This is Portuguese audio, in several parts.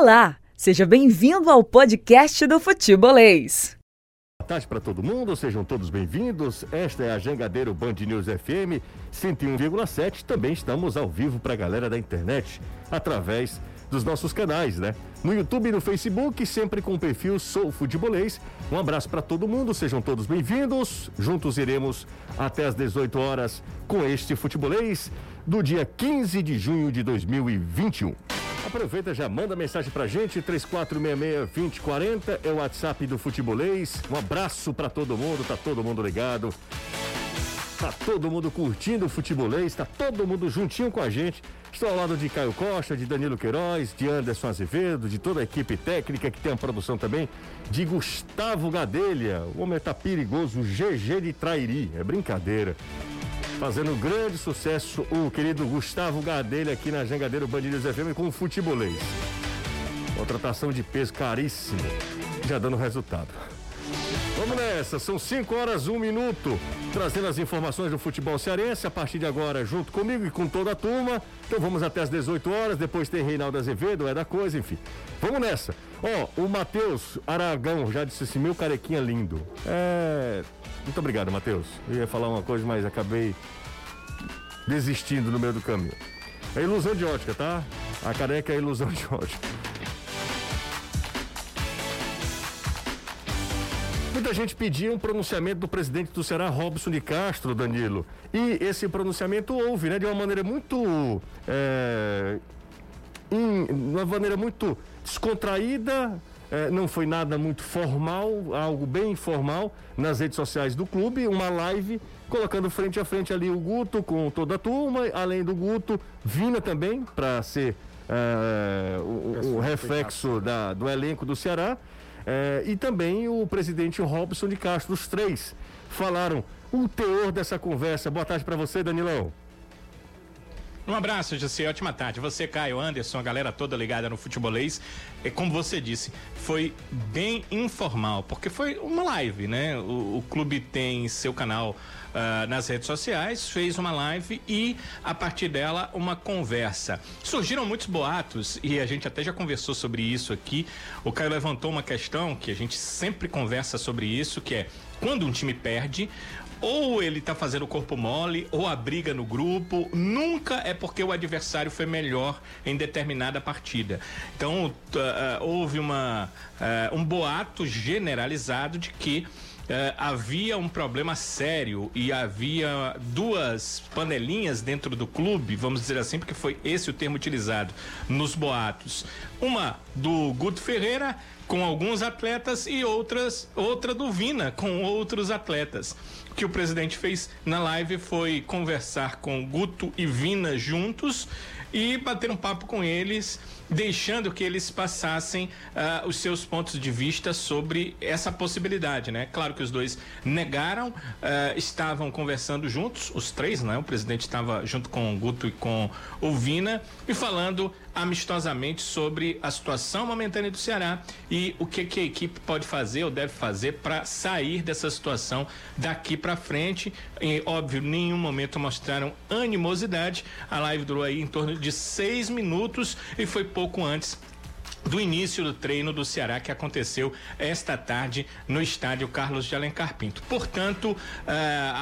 Olá, seja bem-vindo ao podcast do Futebolês. Boa tarde para todo mundo, sejam todos bem-vindos. Esta é a Jangadeiro Band News FM 101,7. Também estamos ao vivo para a galera da internet através dos nossos canais, né? No YouTube e no Facebook, sempre com o perfil Sou Futebolês. Um abraço para todo mundo, sejam todos bem-vindos. Juntos iremos até às 18 horas com este Futebolês do dia 15 de junho de 2021. Aproveita, já manda mensagem pra gente, 3466-2040 é o WhatsApp do Futebolês. Um abraço para todo mundo, tá todo mundo ligado. Tá todo mundo curtindo o futebolês, tá todo mundo juntinho com a gente. Estou ao lado de Caio Costa, de Danilo Queiroz, de Anderson Azevedo, de toda a equipe técnica que tem a produção também, de Gustavo Gadelha. O homem tá perigoso, GG de Trairi. É brincadeira. Fazendo grande sucesso o querido Gustavo Gadelha aqui na Jangadeiro Bandeiras FM com o futebolês. Contratação de peso caríssimo, já dando resultado. Vamos nessa, são 5 horas, 1 um minuto, trazendo as informações do futebol cearense a partir de agora, junto comigo e com toda a turma. Então vamos até as 18 horas, depois tem Reinaldo Azevedo, é da coisa, enfim. Vamos nessa. Ó, oh, o Matheus Aragão já disse assim: meu carequinha lindo. É. Muito obrigado, Matheus. Eu ia falar uma coisa, mas acabei desistindo no meio do caminho. É ilusão de ótica, tá? A careca é ilusão de ótica. Muita gente pedia um pronunciamento do presidente do Ceará, Robson de Castro, Danilo. E esse pronunciamento houve, né? De uma maneira muito. É, in, uma maneira muito descontraída, é, não foi nada muito formal, algo bem informal nas redes sociais do clube, uma live colocando frente a frente ali o Guto com toda a turma, além do Guto, Vina também, para ser é, o, o, reflexo da, do elenco do Ceará. É, e também o presidente Robson de Castro, os três falaram o teor dessa conversa. Boa tarde para você, Danilão. Um abraço, José. Ótima tarde. Você, Caio, Anderson, a galera toda ligada no futebolês. E como você disse, foi bem informal, porque foi uma live, né? O, o clube tem seu canal uh, nas redes sociais, fez uma live e, a partir dela, uma conversa. Surgiram muitos boatos e a gente até já conversou sobre isso aqui. O Caio levantou uma questão que a gente sempre conversa sobre isso, que é quando um time perde, ou ele tá fazendo corpo mole, ou a briga no grupo, nunca é porque o adversário foi melhor em determinada partida. Então, uh, uh, houve uma, uh, um boato generalizado de que Uh, havia um problema sério e havia duas panelinhas dentro do clube, vamos dizer assim, porque foi esse o termo utilizado nos boatos. Uma do Guto Ferreira com alguns atletas e outras outra do Vina com outros atletas. Que o presidente fez na live foi conversar com Guto e Vina juntos e bater um papo com eles deixando que eles passassem uh, os seus pontos de vista sobre essa possibilidade, né? Claro que os dois negaram, uh, estavam conversando juntos, os três, né? O presidente estava junto com o Guto e com o Vina e falando amistosamente sobre a situação momentânea do Ceará e o que, que a equipe pode fazer ou deve fazer para sair dessa situação daqui para frente. E, óbvio, nenhum momento mostraram animosidade. A live durou aí em torno de seis minutos e foi pouco antes do início do treino do Ceará que aconteceu esta tarde no estádio Carlos de Alencar Pinto. Portanto, uh,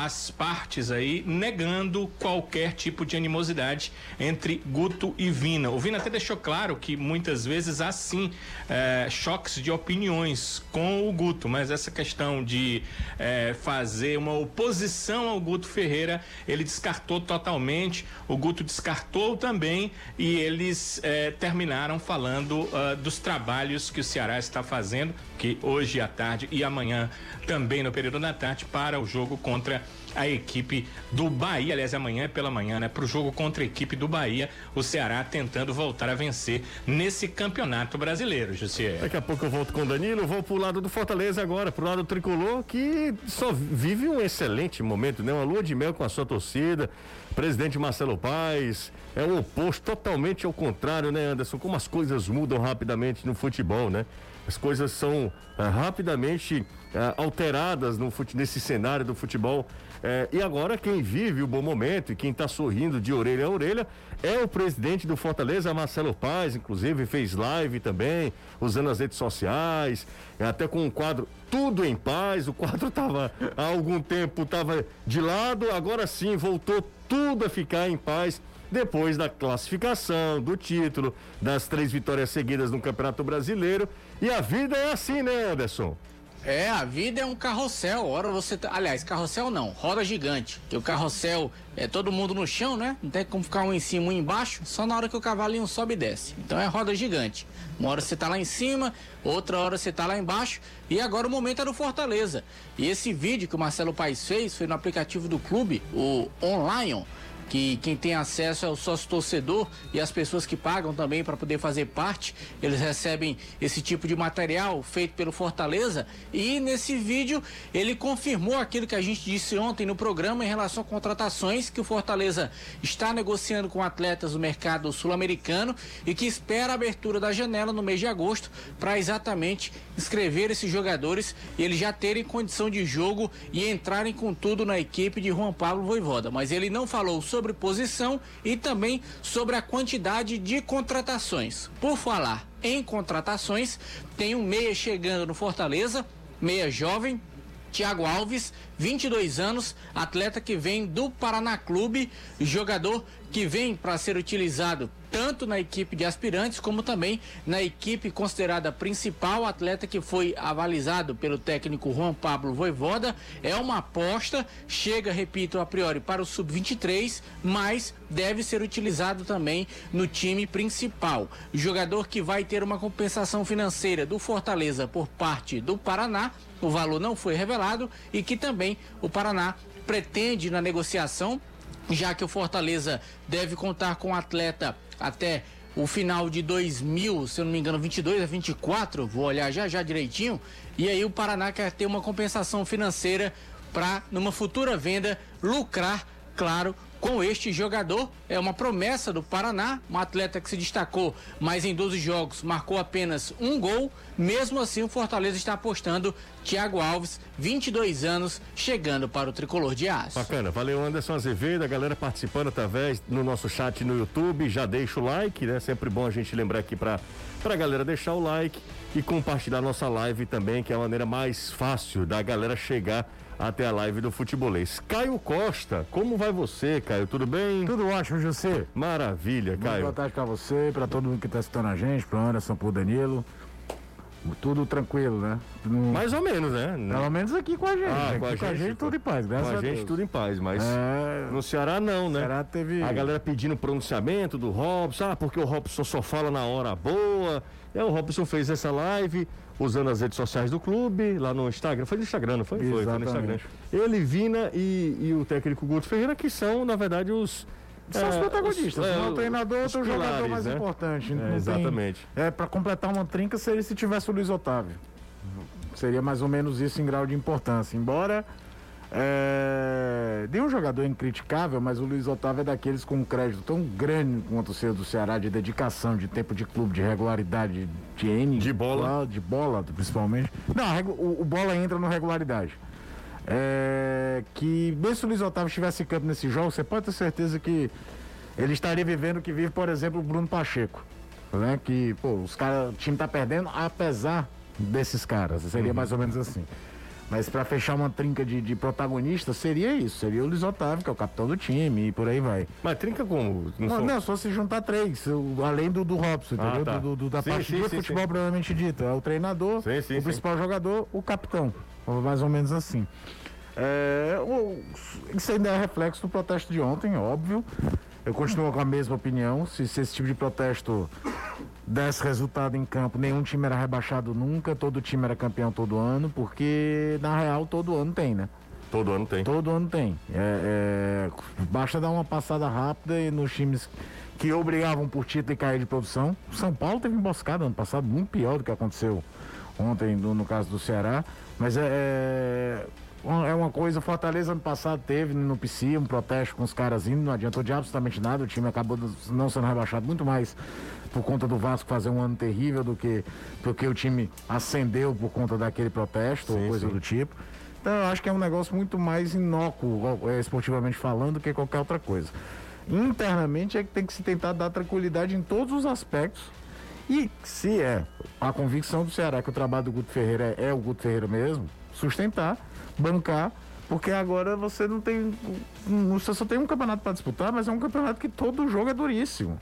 as partes aí negando qualquer tipo de animosidade entre Guto e Vina. O Vina até deixou claro que muitas vezes há sim uh, choques de opiniões com o Guto, mas essa questão de uh, fazer uma oposição ao Guto Ferreira, ele descartou totalmente. O Guto descartou também e eles terminaram falando uh, dos trabalhos que o Ceará está fazendo, que hoje à tarde e amanhã também no período da tarde, para o jogo contra a equipe do Bahia. Aliás, amanhã é pela manhã, né? Para o jogo contra a equipe do Bahia, o Ceará tentando voltar a vencer nesse campeonato brasileiro, José. Daqui a pouco eu volto com o Danilo, vou pro lado do Fortaleza agora, pro lado do tricolor, que só vive um excelente momento, né? Uma lua de mel com a sua torcida. Presidente Marcelo Paes, é o oposto, totalmente ao contrário, né, Anderson? Como as coisas mudam rapidamente no futebol, né? As coisas são ah, rapidamente ah, alteradas no nesse cenário do futebol É, e agora quem vive o bom momento e quem está sorrindo de orelha a orelha é o presidente do Fortaleza, Marcelo Paz, inclusive fez live também, usando as redes sociais, até com um quadro Tudo em Paz. O quadro estava há algum tempo tava de lado, agora sim voltou tudo a ficar em paz depois da classificação, do título, das três vitórias seguidas no Campeonato Brasileiro. E a vida é assim, né, Anderson? É, a vida é um carrossel. Hora você tá... Aliás, carrossel não, roda gigante. Que o carrossel é todo mundo no chão, né? Não tem como ficar um em cima, um embaixo, só na hora que o cavalinho sobe e desce. Então é roda gigante. Uma hora você tá lá em cima, outra hora você tá lá embaixo. E agora o momento é do Fortaleza. E esse vídeo que o Marcelo Paes fez foi no aplicativo do clube, o Online que quem tem acesso é o sócio torcedor e as pessoas que pagam também para poder fazer parte, eles recebem esse tipo de material feito pelo Fortaleza. E nesse vídeo ele confirmou aquilo que a gente disse ontem no programa em relação a contratações que o Fortaleza está negociando com atletas do mercado sul-americano e que espera a abertura da janela no mês de agosto para exatamente inscrever esses jogadores e eles já terem condição de jogo e entrarem com tudo na equipe de Juan Pablo Voivoda, mas ele não falou sobre sobre posição e também sobre a quantidade de contratações. Por falar em contratações, tem um meia chegando no Fortaleza, meia jovem, Thiago Alves, 22 anos, atleta que vem do Paraná Clube, jogador que vem para ser utilizado tanto na equipe de aspirantes como também na equipe considerada principal, atleta que foi avalizado pelo técnico Juan Pablo Voivoda, é uma aposta, chega, repito, a priori para o sub-23, mas deve ser utilizado também no time principal. Jogador que vai ter uma compensação financeira do Fortaleza por parte do Paraná, o valor não foi revelado e que também o Paraná pretende na negociação já que o Fortaleza deve contar com o atleta até o final de 2000, se eu não me engano, 22 a 24, vou olhar já já direitinho. E aí o Paraná quer ter uma compensação financeira para numa futura venda lucrar, claro, com este jogador. É uma promessa do Paraná, um atleta que se destacou, mas em 12 jogos marcou apenas um gol. Mesmo assim, o Fortaleza está apostando Thiago Alves, 22 anos, chegando para o tricolor de aço. Bacana, valeu Anderson Azevedo, a galera participando através no nosso chat no YouTube. Já deixa o like, né? Sempre bom a gente lembrar aqui para a galera deixar o like e compartilhar nossa live também, que é a maneira mais fácil da galera chegar até a live do Futebolês. Caio Costa, como vai você, Caio? Tudo bem? Tudo ótimo, José. Maravilha, Muito Caio. Boa tarde pra você, pra todo mundo que tá assistindo a gente, pro Anderson, pro Danilo. Tudo tranquilo, né? No... Mais ou menos, né? Pelo menos aqui com a gente. Ah, aqui com a, com a gente, tudo em paz, graças a Deus. Com a gente tudo em paz, mas é... no Ceará não, né? Ceará teve... A galera pedindo pronunciamento do Robson, ah, porque o Robson só fala na hora boa. E aí o Robson fez essa live usando as redes sociais do clube, lá no Instagram. Foi no Instagram, não foi? Foi, foi no Instagram. Ele, Vina e, e o técnico Guto Ferreira, que são, na verdade, os. São é, os protagonistas. Os, é, o treinador, outro jogador mais né? importante. É, exatamente. Tem, é, para completar uma trinca seria se tivesse o Luiz Otávio. Seria mais ou menos isso em grau de importância. Embora é, de um jogador incriticável, mas o Luiz Otávio é daqueles com um crédito tão grande quanto o seu do Ceará, de dedicação, de tempo de clube, de regularidade, de N. De bola. De bola, principalmente. Não, o, o bola entra no regularidade. É, que mesmo se o Luiz Otávio estivesse em campo nesse jogo, você pode ter certeza que ele estaria vivendo o que vive, por exemplo, o Bruno Pacheco. Né? Que, pô, os caras, o time tá perdendo, apesar desses caras. Seria uhum. mais ou menos assim. Mas para fechar uma trinca de, de protagonista, seria isso. Seria o Luiz Otávio, que é o capitão do time, e por aí vai. Mas trinca como? Não, não, não só se juntar três, além do, do Robson, ah, entendeu? Tá. Do, do, da sim, parte sim, de sim, futebol provavelmente dito. É o treinador, o principal jogador, o capitão. Mais ou menos assim. É, o, isso ainda é reflexo do protesto de ontem, óbvio. Eu continuo com a mesma opinião. Se, se esse tipo de protesto desse resultado em campo, nenhum time era rebaixado nunca, todo time era campeão todo ano, porque na real todo ano tem, né? Todo ano tem. Todo ano tem. É, é, basta dar uma passada rápida e nos times que obrigavam por título e cair de produção. O São Paulo teve emboscada ano passado, muito pior do que aconteceu ontem no, no caso do Ceará. Mas é, é é uma coisa, Fortaleza ano passado teve no PC um protesto com os caras indo, não adiantou de absolutamente nada, o time acabou não sendo rebaixado muito mais por conta do Vasco fazer um ano terrível do que porque o time acendeu por conta daquele protesto sim, ou coisa sim. do tipo. Então eu acho que é um negócio muito mais inócuo, é, esportivamente falando, do que qualquer outra coisa. Internamente é que tem que se tentar dar tranquilidade em todos os aspectos. E se é a convicção do Ceará que o trabalho do Guto Ferreira é, é o Guto Ferreira mesmo, sustentar, bancar, porque agora você não tem. Você só tem um campeonato para disputar, mas é um campeonato que todo jogo é duríssimo.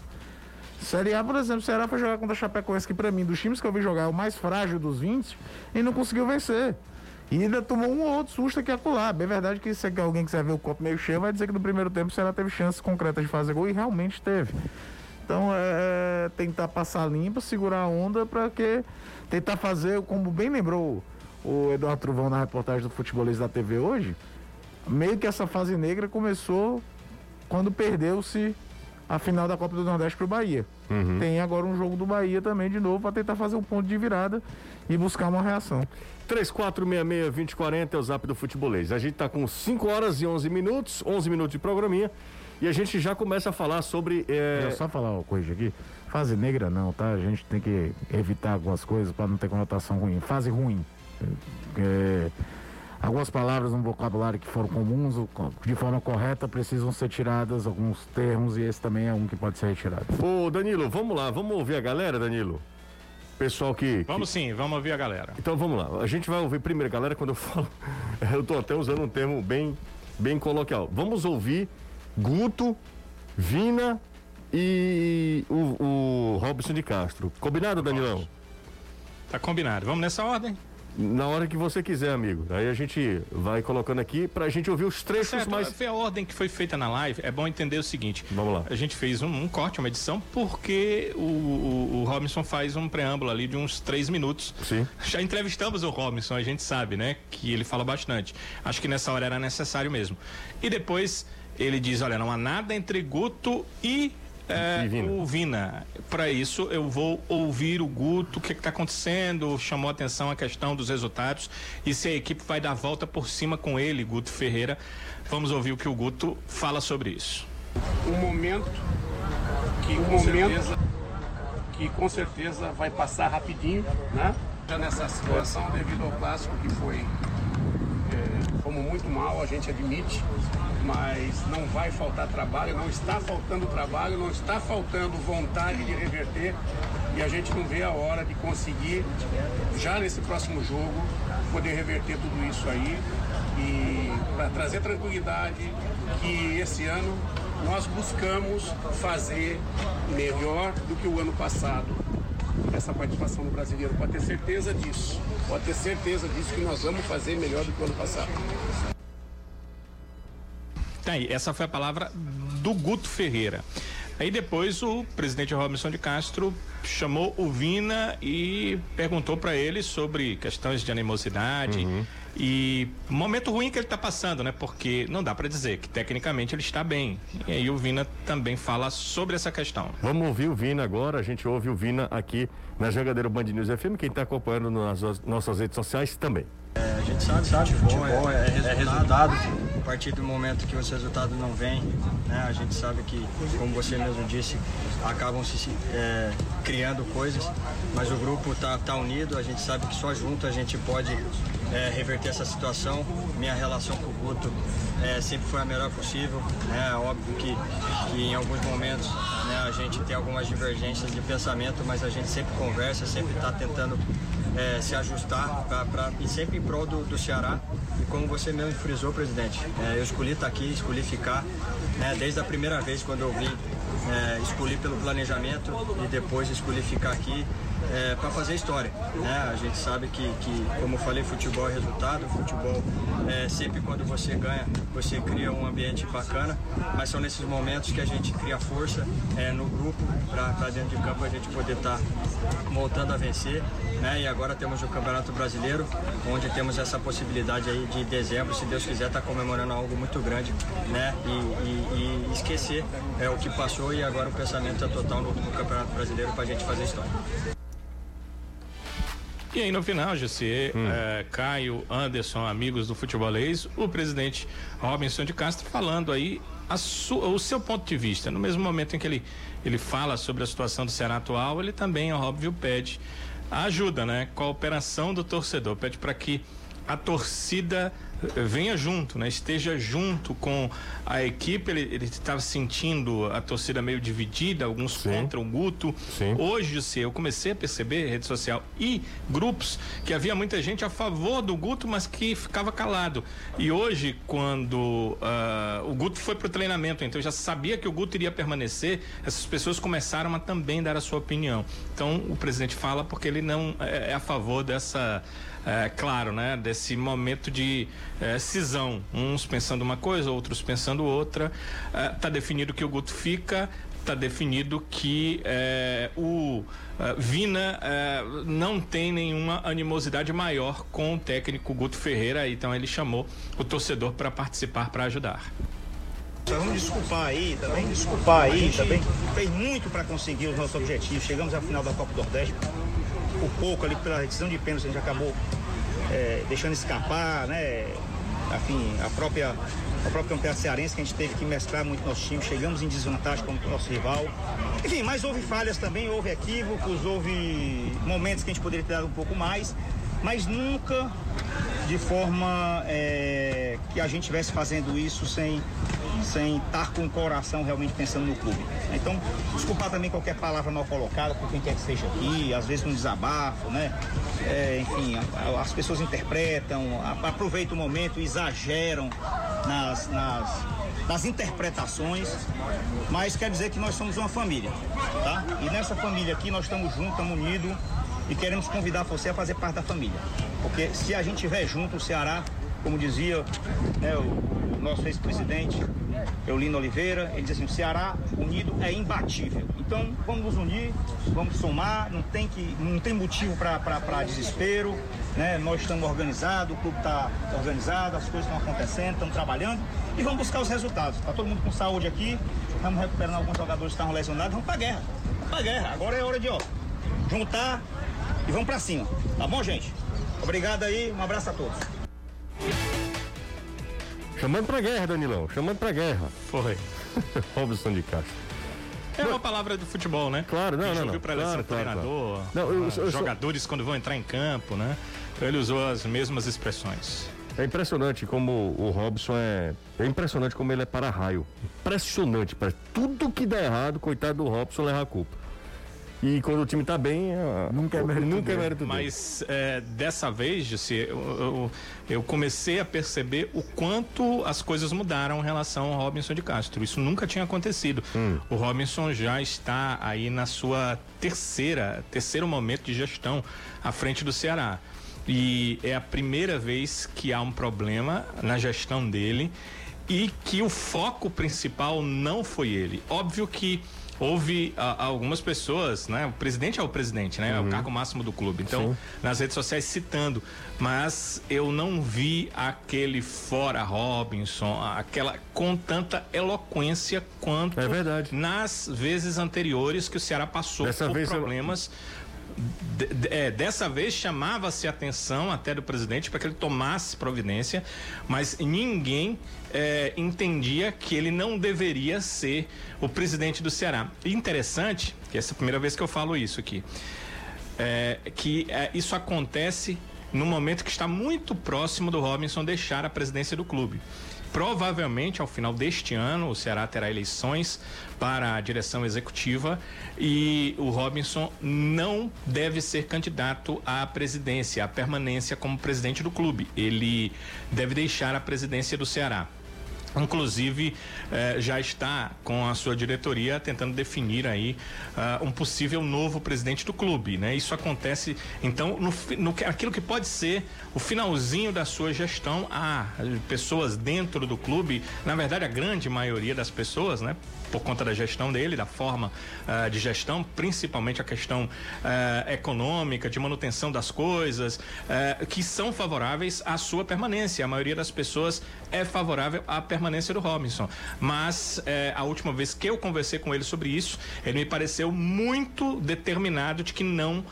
Série A, por exemplo, o Ceará foi jogar contra a Chapecoense, que para mim, dos times que eu vi jogar, é o mais frágil dos 20, e não conseguiu vencer. E ainda tomou um ou outro susto aqui acolá. Bem verdade que se alguém quiser ver o copo meio cheio, vai dizer que no primeiro tempo o Ceará teve chances concretas de fazer gol e realmente teve. Então é, é tentar passar limpo, segurar a onda para que tentar fazer, como bem lembrou o Eduardo Truvão na reportagem do Futebolista da TV hoje, meio que essa fase negra começou quando perdeu-se a final da Copa do Nordeste para o Bahia. Uhum. Tem agora um jogo do Bahia também de novo para tentar fazer um ponto de virada e buscar uma reação. 3466-2040 é o zap do futebolês. A gente está com 5 horas e 11 minutos, 11 minutos de programinha. E a gente já começa a falar sobre. É... Eu só falar uma coisa aqui. Fase negra não, tá? A gente tem que evitar algumas coisas para não ter conotação ruim. Fase ruim. É... Algumas palavras no vocabulário que foram comuns, de forma correta, precisam ser tiradas alguns termos e esse também é um que pode ser retirado. Ô Danilo, vamos lá, vamos ouvir a galera, Danilo? Pessoal que. Vamos que... sim, vamos ouvir a galera. Então vamos lá. A gente vai ouvir primeiro, galera, quando eu falo. Eu tô até usando um termo bem, bem coloquial. Vamos ouvir Guto, Vina e o, o Robson de Castro. Combinado, Danilão? Tá combinado. Vamos nessa ordem? Na hora que você quiser, amigo. Aí a gente vai colocando aqui pra gente ouvir os trechos certo, mais. Foi a ordem que foi feita na live. É bom entender o seguinte. Vamos lá. A gente fez um, um corte, uma edição, porque o, o, o, Robinson faz um preâmbulo ali de uns três minutos. Sim. Já entrevistamos o Robinson, a gente sabe, né? Que ele fala bastante. Acho que nessa hora era necessário mesmo. E depois ele diz: olha, não há nada entre Guto e é, o Vina. Para isso, eu vou ouvir o Guto, o que está acontecendo, chamou atenção a questão dos resultados e se a equipe vai dar volta por cima com ele, Guto Ferreira. Vamos ouvir o que o Guto fala sobre isso. Um momento que um momento certeza, que com certeza vai passar rapidinho, né? Já nessa situação devido ao clássico que foi muito mal, a gente admite, mas não vai faltar trabalho, não está faltando trabalho, não está faltando vontade de reverter e a gente não vê a hora de conseguir, já nesse próximo jogo, poder reverter tudo isso aí. E para trazer tranquilidade que esse ano nós buscamos fazer melhor do que o ano passado essa participação no brasileiro. Pode ter certeza disso. Pode ter certeza disso que nós vamos fazer melhor do que o ano passado. Tá aí, essa foi a palavra do Guto Ferreira. Aí depois o presidente Robinson de Castro chamou o Vina e perguntou para ele sobre questões de animosidade uhum. E momento ruim que ele está passando, né? Porque não dá para dizer que tecnicamente ele está bem. E aí o Vina também fala sobre essa questão. Vamos ouvir o Vina agora, a gente ouve o Vina aqui na Jogadeira Band News FM, quem está acompanhando nas nossas redes sociais também. É, a gente sabe, sabe futebol, é, é, é, resultado. A partir do momento que os resultados não vêm, né, a gente sabe que, como você mesmo disse, acabam se é, criando coisas, mas o grupo está tá unido, a gente sabe que só junto a gente pode é, reverter essa situação. Minha relação com o Guto é, sempre foi a melhor possível. Né? Óbvio que, que em alguns momentos né, a gente tem algumas divergências de pensamento, mas a gente sempre conversa, sempre está tentando é, se ajustar pra, pra, e sempre em prol do, do Ceará. E como você mesmo frisou, presidente, é, eu escolhi estar tá aqui, escolhi ficar. Né, desde a primeira vez quando eu vim, é, escolhi pelo planejamento e depois escolhi ficar aqui é, para fazer história. Né? A gente sabe que, que, como eu falei, futebol é resultado, futebol é, sempre quando você ganha, você cria um ambiente bacana, mas são nesses momentos que a gente cria força é, no grupo para dentro de campo a gente poder estar tá voltando a vencer. Né? E agora temos o Campeonato Brasileiro, onde temos essa possibilidade aí de dezembro, se Deus quiser, estar tá comemorando algo muito grande, né? E, e, e esquecer é, o que passou e agora o pensamento é total no, no Campeonato Brasileiro para a gente fazer história. E aí no final, José, hum. é, Caio, Anderson, amigos do futebolês, o presidente Robinson de Castro falando aí o seu ponto de vista. No mesmo momento em que ele, ele fala sobre a situação do Ceará atual, ele também, óbvio, pede ajuda, né? Cooperação do torcedor, pede para que a torcida venha junto, né? Esteja junto com a equipe. Ele estava sentindo a torcida meio dividida, alguns Sim. contra o Guto. Sim. Hoje, se eu comecei a perceber rede social e grupos que havia muita gente a favor do Guto, mas que ficava calado. E hoje, quando uh, o Guto foi para o treinamento, então já sabia que o Guto iria permanecer, essas pessoas começaram a também dar a sua opinião. Então, o presidente fala porque ele não é, é a favor dessa é, claro, né, desse momento de é, cisão, uns pensando uma coisa, outros pensando outra. Está é, definido que o Guto fica, está definido que é, o é, Vina é, não tem nenhuma animosidade maior com o técnico Guto Ferreira, então ele chamou o torcedor para participar, para ajudar. Vamos desculpar aí também, desculpar aí também. Fez muito para conseguir os nossos objetivos. Chegamos à final da Copa do Nordeste por pouco ali pela redução de pênalti, a gente acabou é, deixando escapar, né? Enfim, a própria, a própria campeonato cearense que a gente teve que mesclar muito nosso time, chegamos em desvantagem com o nosso rival. Enfim, mas houve falhas também, houve equívocos, houve momentos que a gente poderia ter dado um pouco mais, mas nunca de forma é, que a gente estivesse fazendo isso sem sem estar com o coração realmente pensando no clube. Então, desculpar também qualquer palavra mal colocada por quem quer que seja aqui, às vezes um desabafo, né? É, enfim, as pessoas interpretam, aproveitam o momento, exageram nas, nas, nas interpretações, mas quer dizer que nós somos uma família, tá? E nessa família aqui nós estamos juntos, estamos unidos e queremos convidar você a fazer parte da família. Porque se a gente estiver junto, o Ceará, como dizia né, o, o nosso ex-presidente, Eulino Oliveira, ele diz assim, o Ceará unido é imbatível. Então vamos nos unir, vamos somar, não tem, que, não tem motivo para desespero, né? Nós estamos organizados, o clube está organizado, as coisas estão acontecendo, estamos trabalhando e vamos buscar os resultados. Está todo mundo com saúde aqui, estamos recuperando alguns jogadores que estavam lesionados, vamos para guerra. Para guerra. Agora é hora de ó, juntar e vamos para cima. Tá bom, gente? Obrigado aí, um abraço a todos. Chamando pra guerra, Danilão. Chamando pra guerra. Foi. Robson de Castro. É uma palavra do futebol, né? Claro, não, não, não. Pra claro, claro, treinador, claro. Não, eu, eu, jogadores quando vão entrar em campo, né? Ele usou as mesmas expressões. É impressionante como o Robson é. É impressionante como ele é para-raio. Impressionante. Para tudo que dá errado, coitado do Robson leva a culpa. E quando o time está bem, é, nunca é mérito, nunca é mérito Mas é, dessa vez, Jussi, eu, eu, eu, comecei a perceber o quanto as coisas mudaram em relação ao Robinson de Castro. Isso nunca tinha acontecido. Hum. O Robinson já está aí na sua terceira, terceiro momento de gestão à frente do Ceará. E é a primeira vez que há um problema na gestão dele e que o foco principal não foi ele. Óbvio que houve a, algumas pessoas, né? O presidente é o presidente, né? Uhum. É o uhum. cargo máximo do clube. Então, Sim. nas redes sociais citando, mas eu não vi aquele fora Robinson, aquela com tanta eloquência quanto é verdade. nas vezes anteriores que o Ceará passou Dessa por problemas. Eu de, de, é, dessa vez chamava-se atenção até do presidente para que ele tomasse providência, mas ninguém é, entendia que ele não deveria ser o presidente do Ceará. Interessante, que essa é a primeira vez que eu falo isso aqui, é, que é, isso acontece no momento que está muito próximo do Robinson deixar a presidência do clube. Provavelmente, ao final deste ano, o Ceará terá eleições para a direção executiva e o Robinson não deve ser candidato à presidência, à permanência como presidente do clube. Ele deve deixar a presidência do Ceará inclusive eh, já está com a sua diretoria tentando definir aí uh, um possível novo presidente do clube, né? Isso acontece então no, no aquilo que pode ser o finalzinho da sua gestão há pessoas dentro do clube, na verdade a grande maioria das pessoas, né? Por conta da gestão dele, da forma uh, de gestão, principalmente a questão uh, econômica, de manutenção das coisas, uh, que são favoráveis à sua permanência. A maioria das pessoas é favorável à permanência do Robinson. Mas é, a última vez que eu conversei com ele sobre isso, ele me pareceu muito determinado de que não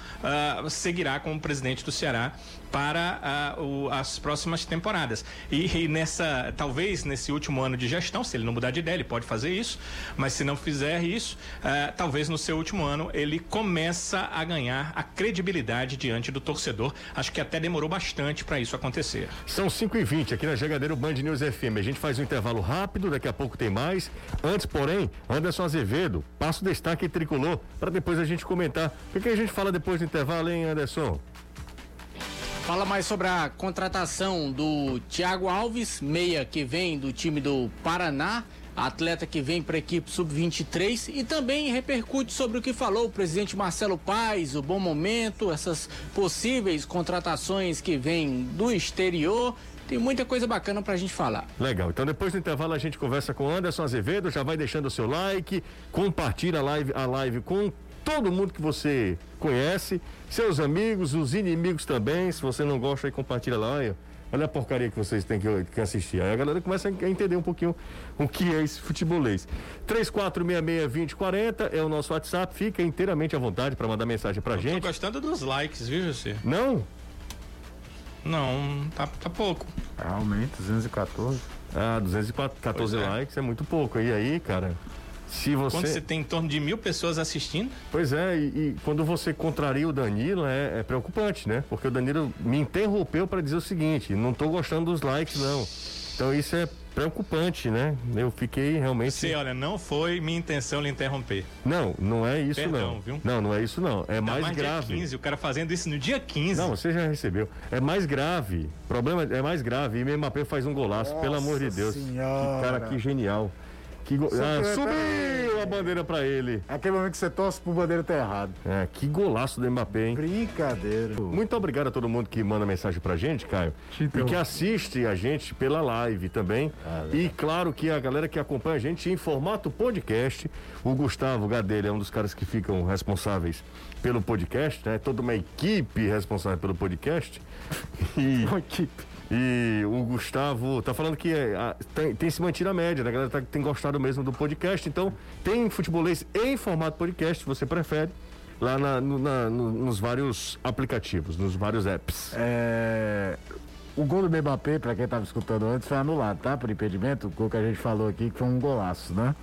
seguirá como presidente do Ceará para o, as próximas temporadas. E, e, nessa, talvez nesse último ano de gestão, se ele não mudar de ideia, ele pode fazer isso, mas se não fizer isso, uh, talvez no seu último ano ele começa a ganhar a credibilidade diante do torcedor. Acho que até demorou bastante para isso acontecer. São 5 e 20 aqui na Jangadeiro Band News FM. A gente faz um intervalo rápido, daqui a pouco tem mais. Antes, porém, Anderson Azevedo, passa o destaque tricolor, para depois a gente comentar. O que, que a gente fala depois do intervalo, hein, Anderson? Fala mais sobre a contratação do Thiago Alves, meia que vem do time do Paraná, atleta que vem para a equipe sub-23 e também repercute sobre o que falou o presidente Marcelo Paes, o bom momento, essas possíveis contratações que vêm do exterior. Tem muita coisa bacana pra gente falar. Legal. Então depois do intervalo a gente conversa com Anderson Azevedo, já vai deixando o seu like, compartilha a live, a live com todo mundo que você conhece, seus amigos, os inimigos também. Se você não gosta, aí compartilha lá. Olha, olha a porcaria que vocês têm que, que, assistir. Aí a galera começa a entender um pouquinho o que é esse futebolês. 3466-2040 é o nosso WhatsApp. Fica inteiramente à vontade para mandar mensagem pra Eu gente. Tô gostando dos likes, viu, José? Não? Não, tá, tá pouco. Realmente, 214. Ah, 214 é. likes é muito pouco. E aí, cara? Se você... Quando você tem em torno de mil pessoas assistindo? Pois é, e, e quando você contraria o Danilo, é, é, preocupante, né? Porque o Danilo me interrompeu para dizer o seguinte: não estou gostando dos likes, não. Então isso é preocupante, né? Eu fiquei realmente. Sim, olha, não foi minha intenção lhe interromper. Não, não é isso Perdão, não. Viu? Não, não é isso não. É mais, mais grave. Dia 15, o cara fazendo isso no dia 15. Não, você já recebeu. É mais grave. O problema é mais grave. E Mbappé faz um golaço, Nossa pelo amor de Deus. Senhora. Que cara que genial. Que go... ah, subiu a bandeira pra ele. Aquele momento que você torce pro bandeira tá errado. É, que golaço do Mbappé, hein? Brincadeira. Muito obrigado a todo mundo que manda mensagem pra gente, Caio. E que assiste a gente pela live também. Ah, e claro que a galera que acompanha a gente em formato podcast. O Gustavo Gadelha é um dos caras que ficam responsáveis pelo podcast, né? Toda uma equipe responsável pelo podcast. E... uma equipe. E o Gustavo tá falando que é, a, tem, tem, se mantido a média, né? A galera tá, tem gostado mesmo do podcast. Então, tem futebolês em formato podcast, se você prefere, lá na, no, na, no, nos vários aplicativos, nos vários apps. É, o gol do Mbappé, para quem estava escutando antes, foi anulado, tá? Por impedimento, o gol que a gente falou aqui, que foi um golaço, né?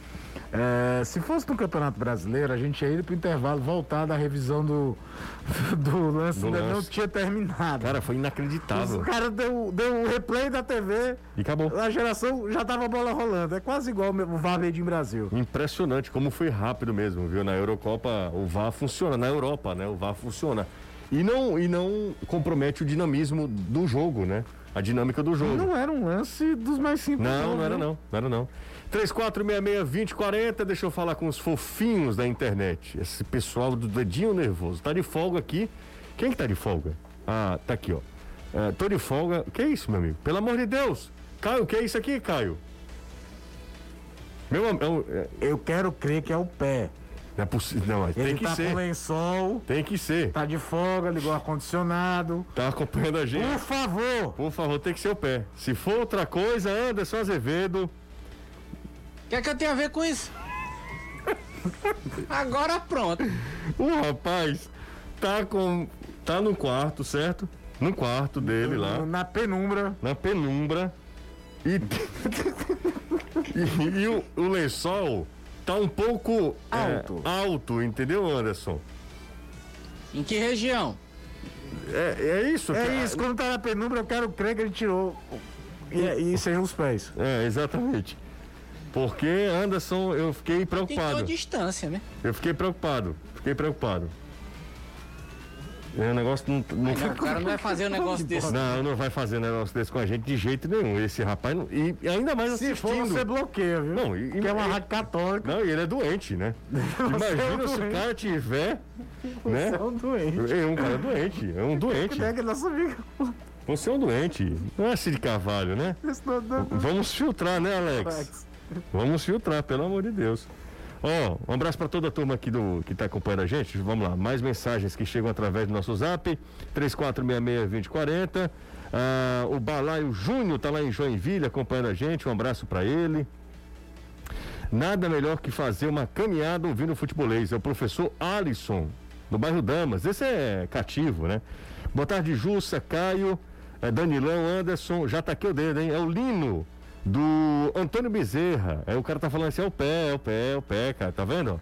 É, se fosse no Campeonato Brasileiro, a gente ia ir pro intervalo voltar da revisão do, do lance, do ainda lance. não tinha terminado. Cara, foi inacreditável. O cara deu, deu o replay da TV. E acabou. A geração já tava a bola rolando. É quase igual o VAR made em Brasil. Impressionante como foi rápido mesmo, viu? Na Eurocopa o VAR funciona, na Europa, né? O VAR funciona. E não, e não compromete o dinamismo do jogo, né? A dinâmica do jogo. Não era um lance dos mais simples. Não, não, não era não. Não era não. 3466-2040, deixa eu falar com os fofinhos da internet. Esse pessoal do dedinho nervoso. Tá de folga aqui. Quem que tá de folga? Ah, tá aqui, ó. É, tô de folga. Que é isso, meu amigo? Pelo amor de Deus! Caio, o que é isso aqui, Caio? Meu é, Eu quero crer que é o pé. Não é possível. Não, Ele tem que tá ser. com lençol. Tem que ser. Tá de folga, ligou ar-condicionado. Tá acompanhando a gente. Por favor. Por favor, tem que ser o pé. Se for outra coisa, Anderson Azevedo. O que é que eu tenho a ver com isso? Agora pronto. O rapaz tá com. tá no quarto, certo? No quarto dele lá. Na penumbra. Na penumbra. E. e, e o, o lençol tá um pouco alto, é, alto entendeu, Anderson? Em que região? É, é isso. É cara. isso, quando tá na penumbra, eu quero crer que ele tirou. E, e sejam os pés. É, exatamente. Porque, Anderson, eu fiquei preocupado. Tem distância, né? Eu fiquei preocupado. Fiquei preocupado. O negócio não. não... o cara não vai fazer um negócio desse. Não, não vai fazer um negócio desse com a gente de jeito nenhum. Esse rapaz. Não... E, ainda mais Se assistindo. for, você bloqueia, viu? Não, e, que é uma rádio católica. Não, e ele é doente, né? Imagina é um se o cara tiver. Né? Você é um doente. É um cara doente. É um doente. É que nossa amiga. Você é um doente. Não é assim de Carvalho, né? Vamos filtrar, né, Alex? Vamos filtrar, pelo amor de Deus. Ó, oh, um abraço para toda a turma aqui do que está acompanhando a gente. Vamos lá, mais mensagens que chegam através do nosso zap, 3466-2040. Ah, o Balaio Júnior está lá em Joinville acompanhando a gente. Um abraço para ele. Nada melhor que fazer uma caminhada ouvindo futebolês. É o professor Alisson, do bairro Damas. Esse é cativo, né? Boa tarde, Jussa, Caio, é Danilão, Anderson. Já tá aqui o dedo, hein? É o Lino, do Antônio Bezerra. É o cara tá falando assim: é o pé, é o pé, é o pé, cara. Tá vendo?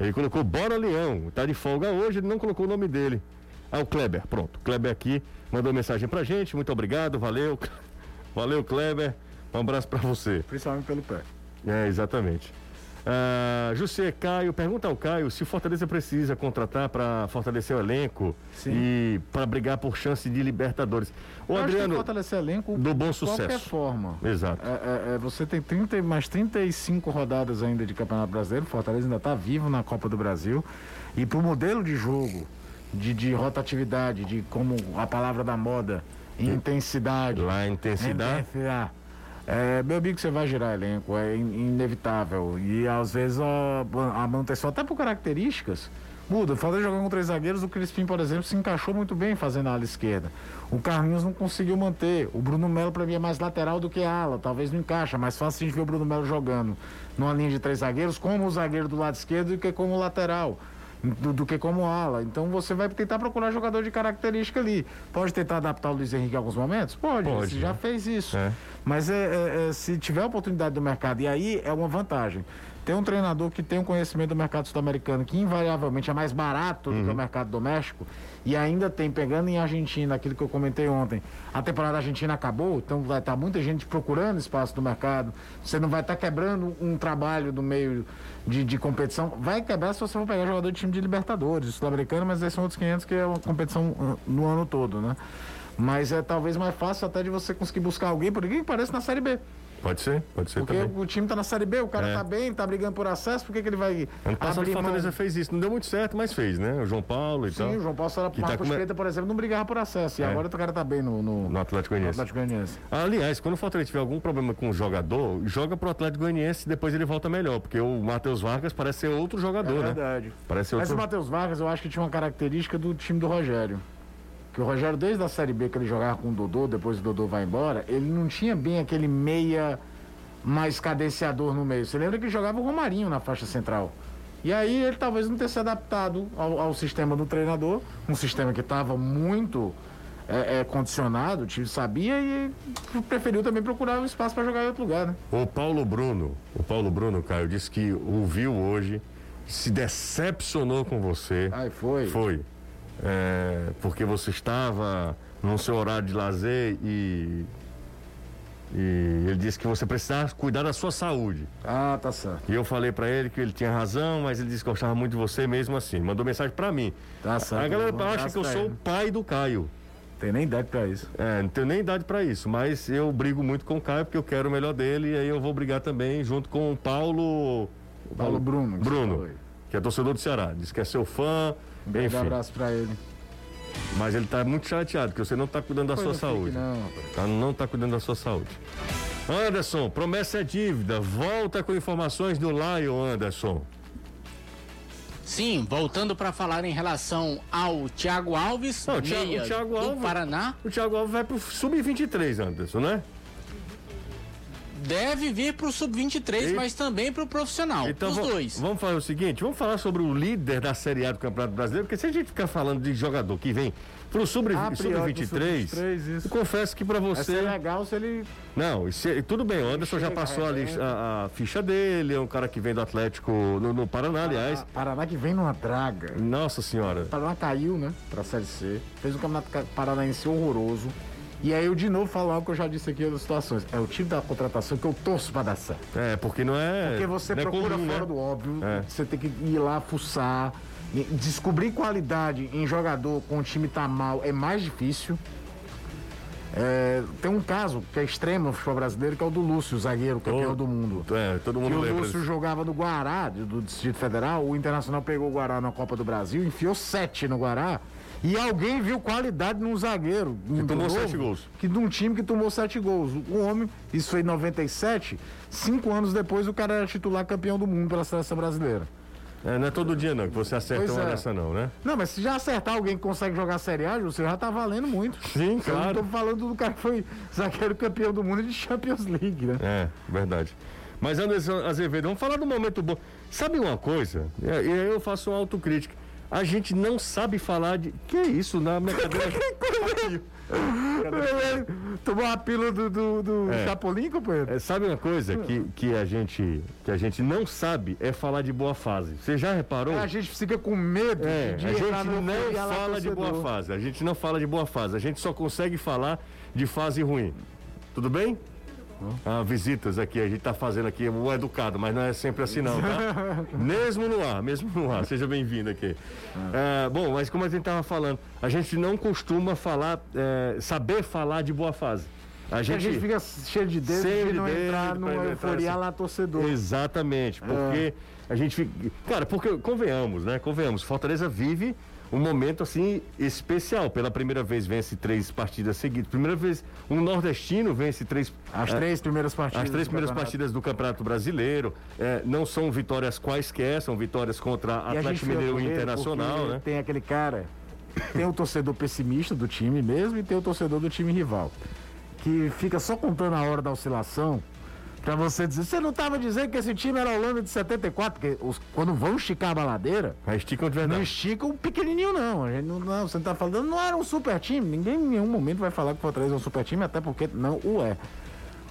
Ele colocou Bora Leão. Tá de folga hoje, ele não colocou o nome dele. Ah, o Kleber, pronto. Kleber aqui mandou mensagem pra gente. Muito obrigado, valeu. Valeu, Kleber. Um abraço para você. Principalmente pelo pé. É, exatamente. Uh, José Caio, pergunta ao Caio se o Fortaleza precisa contratar para fortalecer o elenco Sim. e para brigar por chance de Libertadores. O Eu Adriano, fortalecer o elenco do bom sucesso. De qualquer forma. Exato. É, é, é, você tem 30, mais 35 rodadas ainda de Campeonato Brasileiro. O Fortaleza ainda está vivo na Copa do Brasil. E para o modelo de jogo, de, de rotatividade, de como a palavra da moda, intensidade. Lá, intensidade. intensidade é, meu amigo, você vai girar elenco, é inevitável. E às vezes a, a manutenção, até por características, muda. Falei jogando com três zagueiros, o Crispim, por exemplo, se encaixou muito bem fazendo a ala esquerda. O Carlinhos não conseguiu manter. O Bruno Melo, para mim, é mais lateral do que ala. Talvez não encaixa. Mais fácil gente ver o Bruno Melo jogando numa linha de três zagueiros, como o zagueiro do lado esquerdo do que como lateral do, do, que como ala. Então você vai tentar procurar jogador de característica ali. Pode tentar adaptar o Luiz Henrique em alguns momentos? Pode, Pode você né? já fez isso. É. Mas é, é, é, se tiver oportunidade do mercado, e aí é uma vantagem. Tem um treinador que tem um conhecimento do mercado sul-americano que invariavelmente é mais barato do uhum. que o uhum. mercado doméstico e ainda tem, pegando em Argentina, aquilo que eu comentei ontem, a temporada argentina acabou, então vai estar muita gente procurando espaço no mercado, você não vai estar quebrando um trabalho do meio de, de competição, vai quebrar se você for pegar jogador de time de Libertadores, sul-americano, mas esses são outros 500 que é uma competição uh, no ano todo, né? Mas é talvez mais fácil até de você conseguir buscar alguém, por que parece na Série B. Pode ser, pode ser Porque também. o time tá na Série B, o cara é. tá bem, tá brigando por acesso, por que, que ele vai. Ano passado o Fortaleza mão... fez isso, não deu muito certo, mas fez, né? O João Paulo e Sim, tal. Sim, o João Paulo era que Marcos tá Preta, por exemplo, não brigava por acesso. E é. agora o cara tá bem no, no, no Atlético Goianiense. Aliás, quando o Fortaleza tiver algum problema com o jogador, joga pro Atlético Goianiense e depois ele volta melhor, porque o Matheus Vargas parece ser outro jogador, é né? verdade. Parece outro... Mas o Matheus Vargas eu acho que tinha uma característica do time do Rogério que o Rogério, desde a Série B que ele jogava com o Dodô, depois o Dodô vai embora, ele não tinha bem aquele meia mais cadenciador no meio. Você lembra que jogava o Romarinho na faixa central. E aí ele talvez não tenha se adaptado ao, ao sistema do treinador, um sistema que estava muito é, é, condicionado, o time sabia e preferiu também procurar um espaço para jogar em outro lugar, né? O Paulo Bruno, o Paulo Bruno, Caio, disse que ouviu hoje, se decepcionou com você. Ai, foi? Foi. É, porque você estava no seu horário de lazer e e ele disse que você precisava cuidar da sua saúde. Ah, tá certo. E eu falei para ele que ele tinha razão, mas ele disse que gostava muito de você mesmo assim. Mandou mensagem para mim. Tá certo. A galera acha que eu sou o pai do Caio. Tem nem idade para isso. É, não tenho nem idade para isso, mas eu brigo muito com o Caio porque eu quero o melhor dele e aí eu vou brigar também junto com o Paulo. Paulo, Paulo Bruno. Bruno, que é torcedor do Ceará. Diz que é seu fã. Um grande abraço para ele. Mas ele está muito chateado, que você não está cuidando da sua saúde. Não, tá, não está cuidando da sua saúde. Anderson, promessa é dívida. Volta com informações do Lion, Anderson. Sim, voltando para falar em relação ao Thiago Alves, não, o Thiago, o Thiago Alves, Paraná. O Thiago Alves vai pro sub-23, Anderson, né? Deve vir para o sub-23, e... mas também para o profissional. Então, os dois. Vamos fazer o seguinte: vamos falar sobre o líder da Série A do Campeonato Brasileiro, porque se a gente ficar falando de jogador que vem para o sub-23, sub confesso que para você. Vai legal se ele. Não, se, tudo bem, o Anderson já passou ali é. a, a, ficha dele, é um cara que vem do Atlético no, no Paraná, aliás. Paraná que vem numa draga. Nossa senhora. O Paraná caiu, né, para a Série C. Fez um campeonato paranaense horroroso. E aí eu de novo falo algo que eu já disse aqui em outras situações. É o tipo da contratação que eu torço para dar certo. É, porque não é. Porque você é procura comum, fora né? do óbvio, é. você tem que ir lá fuçar. Descobrir qualidade em jogador com o time tá mal é mais difícil. É, tem um caso que é extremo no futebol brasileiro, que é o do Lúcio, zagueiro, campeão do mundo. É, todo mundo que o Lúcio jogava no Guará, do Distrito Federal. O Internacional pegou o Guará na Copa do Brasil, enfiou sete no Guará E alguém viu qualidade num zagueiro. Que tomou novo, sete gols. Que de um time que tomou sete gols. Um homem, isso foi em 97, cinco anos depois o cara era titular campeão do mundo pela seleção brasileira. É, não é todo dia não que você acerta pois uma é. dessa não, né? Não, mas se já acertar alguém que consegue jogar Série A, você já tá valendo muito. Sim, claro. Eu não tô falando do cara que foi zagueiro campeão do mundo de Champions League, né? É, verdade. Mas Anderson Azevedo, vamos falar do momento bom. Sabe uma coisa? E aí eu faço uma autocrítica. A gente não sabe falar de. Que é isso na minha cadeira? Tomou a pílula do, do, do é. Chapolin, companheiro? É, sabe uma coisa que, que, a gente, que a gente não sabe é falar de boa fase. Você já reparou? É, a gente fica com medo é, de A gente não fala de boa fase. A gente não fala de boa fase. A gente só consegue falar de fase ruim. Tudo bem? Ah, visitas aqui, a gente está fazendo aqui o educado, mas não é sempre assim não, tá? mesmo no ar, mesmo no ar, seja bem-vindo aqui. É, bom, mas como a gente estava falando, a gente não costuma falar, é, saber falar de boa fase. A gente, a gente fica cheio de dedos de não dedo, entrar numa euforia assim. lá torcedor. Exatamente, porque é. a gente fica. Cara, porque convenhamos, né? Convenhamos, Fortaleza vive um momento assim especial. Pela primeira vez vence três partidas seguidas. Primeira vez um nordestino vence três. As é, três primeiras partidas. As três primeiras partidas do Campeonato Brasileiro. É, não são vitórias quaisquer, são vitórias contra Atlético Mineiro Internacional, né? Tem aquele cara. Tem o torcedor pessimista do time mesmo e tem o torcedor do time rival. Que fica só contando a hora da oscilação Pra você dizer, você não estava dizendo que esse time era a Holanda de 74, porque os, quando vão esticar a baladeira. Mas esticam de verdade. Não esticam pequenininho, não. A gente não, não você não tá falando, não era um super time. Ninguém em nenhum momento vai falar que o Fortaleza é um super time, até porque não o é.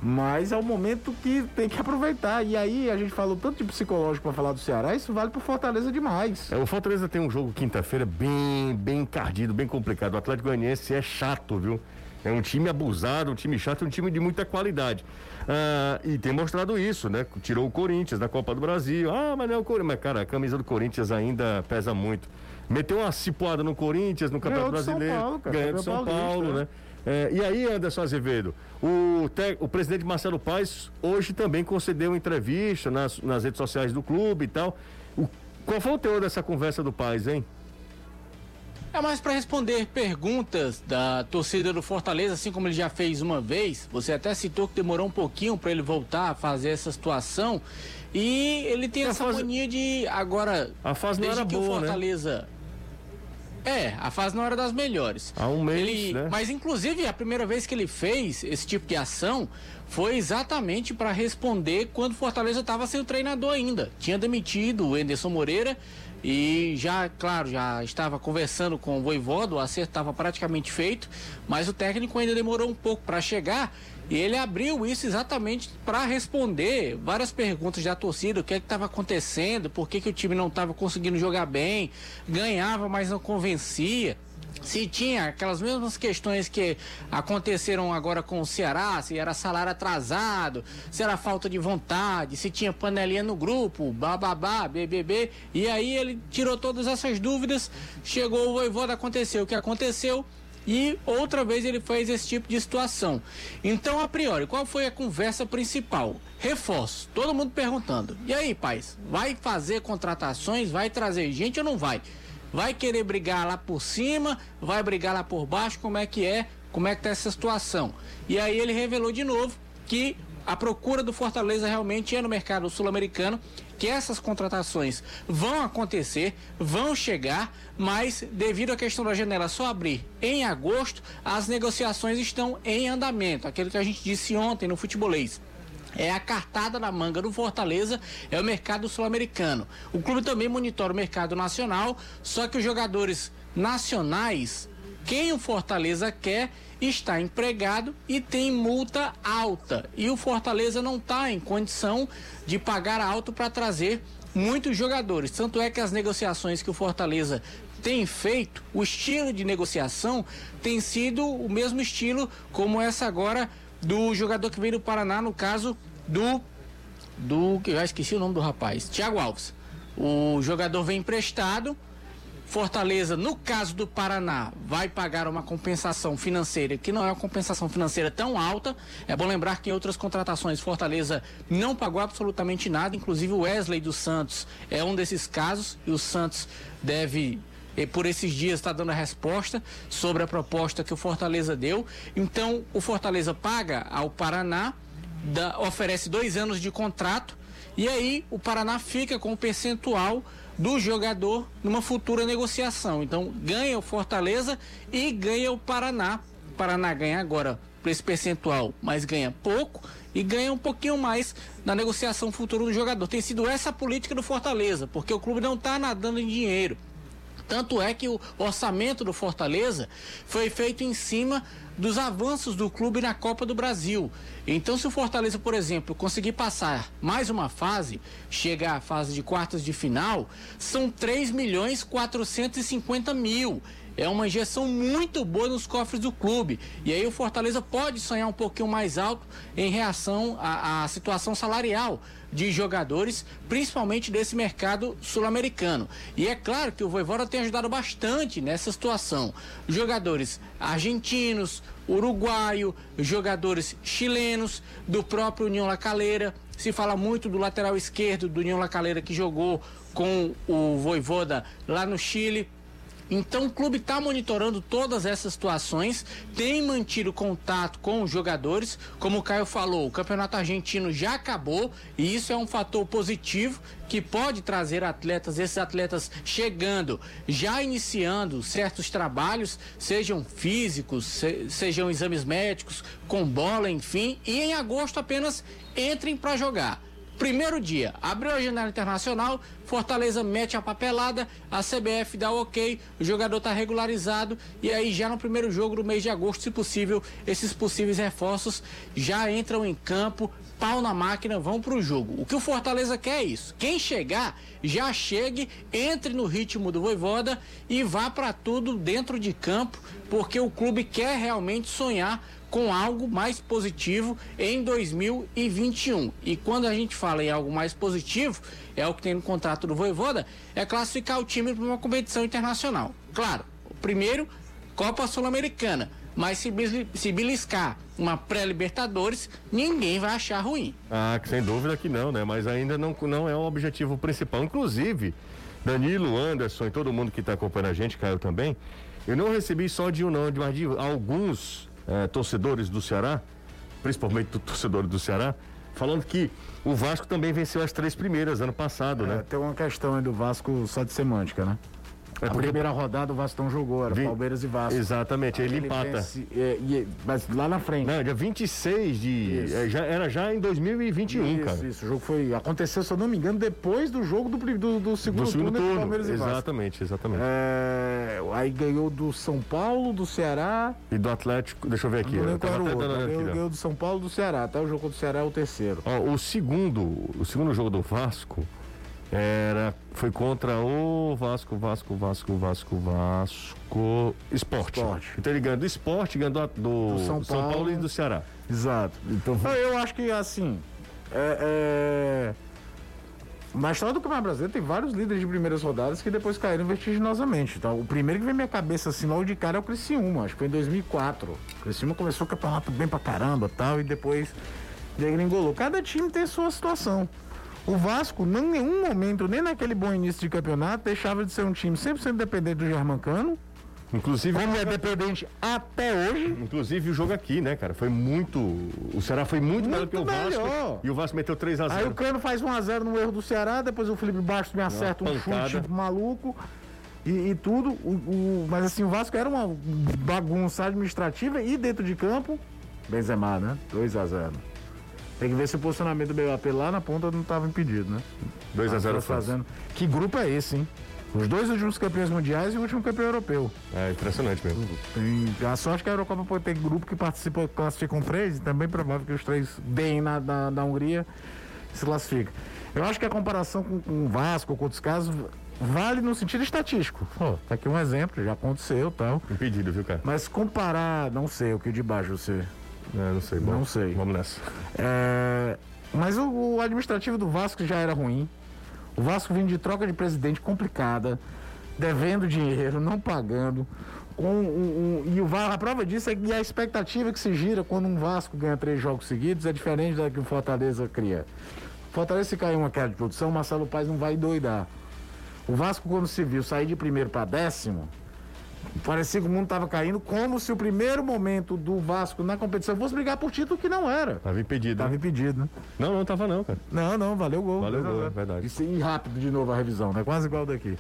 Mas é o momento que tem que aproveitar. E aí a gente falou tanto de psicológico para falar do Ceará, isso vale pro Fortaleza demais. É, o Fortaleza tem um jogo quinta-feira bem, bem encardido, bem complicado. O Atlético Goianiense é chato, viu? É um time abusado, um time chato, um time de muita qualidade. Ah, e tem mostrado isso, né? Tirou o Corinthians da Copa do Brasil. Ah, mas não é o Corinthians. Mas, cara, a camisa do Corinthians ainda pesa muito. Meteu uma cipuada no Corinthians, no Campeonato Brasileiro. São Paulo, cara. Ganhou de São Paulo, né? É, e aí, Anderson Azevedo, o, te, o presidente Marcelo Paes hoje também concedeu entrevista nas, nas redes sociais do clube e tal. O, qual foi o teor dessa conversa do Paes, hein? É mais para responder perguntas da torcida do Fortaleza, assim como ele já fez uma vez. Você até citou que demorou um pouquinho para ele voltar a fazer essa situação. E ele tem a essa fase... mania de agora. A fase não era que boa, o né? Fortaleza. Né? É, a fase não era das melhores. Há um mês, ele, né? Mas inclusive a primeira vez que ele fez esse tipo de ação foi exatamente para responder quando o Fortaleza estava sem o treinador ainda. Tinha demitido o Enderson Moreira e já, claro, já estava conversando com o Voivodo, o acerto estava praticamente feito, mas o técnico ainda demorou um pouco para chegar e ele abriu isso exatamente para responder várias perguntas da torcida, o que é estava acontecendo, por que, que o time não estava conseguindo jogar bem, ganhava, mas não convencia se tinha aquelas mesmas questões que aconteceram agora com o Ceará, se era salário atrasado, se era falta de vontade, se tinha panelinha no grupo, bababá, BBB, e aí ele tirou todas essas dúvidas, chegou o voivoda, aconteceu o que aconteceu, e outra vez ele fez esse tipo de situação. Então, a priori, qual foi a conversa principal? Reforço. Todo mundo perguntando. E aí, pais, vai fazer contratações, vai trazer gente ou não vai? Vai querer brigar lá por cima, vai brigar lá por baixo, como é que é, como é que tá essa situação. E aí ele revelou de novo que a procura do Fortaleza realmente é no mercado sul-americano, que essas contratações vão acontecer, vão chegar, mas devido à questão da janela só abrir em agosto, as negociações estão em andamento, aquilo que a gente disse ontem no futebolês é a cartada na manga do Fortaleza, é o mercado sul-americano. O clube também monitora o mercado nacional, só que os jogadores nacionais, quem o Fortaleza quer, está empregado e tem multa alta. E o Fortaleza não está em condição de pagar alto para trazer muitos jogadores. Tanto é que as negociações que o Fortaleza tem feito, o estilo de negociação tem sido o mesmo estilo como essa agora do jogador que veio do Paraná, no caso do. do que já esqueci o nome do rapaz, Thiago Alves. O jogador vem emprestado. Fortaleza, no caso do Paraná, vai pagar uma compensação financeira que não é uma compensação financeira tão alta. É bom lembrar que em outras contratações Fortaleza não pagou absolutamente nada, inclusive o Wesley dos Santos é um desses casos e o Santos deve e por esses dias está dando a resposta sobre a proposta que o Fortaleza deu. Então, o Fortaleza paga ao Paraná, da, oferece dois anos de contrato, e aí o Paraná fica com o percentual do jogador numa futura negociação. Então, ganha o Fortaleza e ganha o Paraná. O Paraná ganha agora por esse percentual, mas ganha pouco e ganha um pouquinho mais na negociação futura do jogador. Tem sido essa a política do Fortaleza, porque o clube não está nadando em dinheiro. Tanto é que o orçamento do Fortaleza foi feito em cima dos avanços do clube na Copa do Brasil. Então, se o Fortaleza, por exemplo, conseguir passar mais uma fase, chegar à fase de quartas de final, são 3 milhões 450 mil. É uma injeção muito boa nos cofres do clube. E aí o Fortaleza pode sonhar um pouquinho mais alto em reação à, situação salarial de jogadores, principalmente desse mercado sul-americano. E é claro que o Voivoda tem ajudado bastante nessa situação. Jogadores argentinos, uruguaio, jogadores chilenos, do próprio União La. Se fala muito do lateral esquerdo do União La que jogou com o Voivoda lá no Chile. Então o clube está monitorando todas essas situações, tem mantido contato com os jogadores. Como o Caio falou, o campeonato argentino já acabou e isso é um fator positivo que pode trazer atletas, esses atletas chegando, já iniciando certos trabalhos, sejam físicos, se, sejam exames médicos, com bola, enfim, e em agosto apenas entrem para jogar. Primeiro dia, abriu a janela internacional, Fortaleza mete a papelada, a CBF dá o ok, o jogador está regularizado e aí já no primeiro jogo do mês de agosto, se possível, esses possíveis reforços já entram em campo, pau na máquina, vão para o jogo. O que o Fortaleza quer é isso. Quem chegar, já chegue, entre no ritmo do Voivoda e vá para tudo dentro de campo, porque o clube quer realmente sonhar com algo mais positivo em 2021. E quando a gente fala em algo mais positivo, é o que tem no contrato do Voivoda, é classificar o time para uma competição internacional. Claro, primeiro, Copa Sul-Americana. Mas se, se beliscar uma pré-Libertadores, ninguém vai achar ruim. Ah, sem dúvida que não, né? Mas ainda não, não é o objetivo principal. Inclusive, Danilo, Anderson e todo mundo que está acompanhando a gente, Caio também, eu não recebi só de um não, mas de alguns é, torcedores do Ceará, principalmente do torcedor do Ceará, falando que o Vasco também venceu as três primeiras ano passado, né? é, né? Tem uma questão aí do Vasco só de semântica, né? É a primeira rodada o Vasco jogou, era Vi... Palmeiras e Vasco. Exatamente, ele, ele empata. Vence, é, é, mas lá na frente. Não, dia 26 de. É, já, era já em 2021, isso, cara. Isso, o jogo foi. Aconteceu, se eu não me engano, depois do jogo do, do, do segundo, do segundo turno, Palmeiras e Vasco. Exatamente, exatamente. É, aí ganhou do São Paulo, do Ceará. E do Atlético. Deixa eu ver aqui. Não lembro qual era o outro. Ganhou, ganhou do São Paulo do Ceará. Até o jogo do Ceará é o terceiro. Ó, o segundo, o segundo jogo do Vasco. Era, foi contra o Vasco, Vasco, Vasco, Vasco, Vasco, Esporte. Esporte. Então ele ganhou do Esporte, ganhou do, do, do São, São Paulo. Paulo. e do Ceará. Exato. Então, eu acho que assim, é, é... Na história do Campeonato Brasileiro tem vários líderes de primeiras rodadas que depois caíram vertiginosamente. Então, o primeiro que vem minha cabeça assim logo de cara é o Criciúma, acho que foi em 2004. O Criciúma começou o campeonato bem pra caramba tal, e depois degringolou. Cada time tem sua situação. O Vasco, em nenhum momento, nem naquele bom início de campeonato, deixava de ser um time 100% dependente do Germancano. Inclusive. Como é dependente até hoje. Inclusive o jogo aqui, né, cara? Foi muito. O Ceará foi muito, muito melhor que o Vasco. Melhor. E o Vasco meteu 3x0. Aí o Cano faz 1x0 no erro do Ceará, depois o Felipe Bastos me acerta um chute maluco. E, e tudo, o, o, mas assim, o Vasco era uma bagunça administrativa e dentro de campo, Benzema, né? 2 a 0 tem que ver se o posicionamento do BAP lá na ponta não estava impedido, né? 2x0 fazendo. Que grupo é esse, hein? Os dois últimos campeões mundiais e o último campeão europeu. É impressionante mesmo. Tem, a sorte que a Eurocopa pode ter grupo que participa, classificam três, e também é provável que os três deem na, na, na Hungria se classifica. Eu acho que a comparação com, com o Vasco, com outros casos, vale no sentido estatístico. Pô, tá aqui um exemplo, já aconteceu tal. Impedido, viu, cara? Mas comparar, não sei o que de baixo você é, não sei. Bom, não sei. Vamos nessa. É, mas o, o, administrativo do Vasco já era ruim. O Vasco vinha de troca de presidente complicada, devendo dinheiro, não pagando. Um, um, um, e o a prova disso é que a expectativa que se gira quando um Vasco ganha três jogos seguidos é diferente da que o Fortaleza cria. Fortaleza, se cair uma queda de produção, o Marcelo Paz não vai doidar. O Vasco, quando se viu sair de primeiro para décimo, parecia que o mundo estava caindo, como se o primeiro momento do Vasco na competição fosse brigar por título que não era. Tava impedido. Tava né? impedido, né? Não, não tava não, cara. Não, não, valeu o gol. Valeu o gol, é verdade. E, rápido de novo a revisão, né? Quase igual daqui.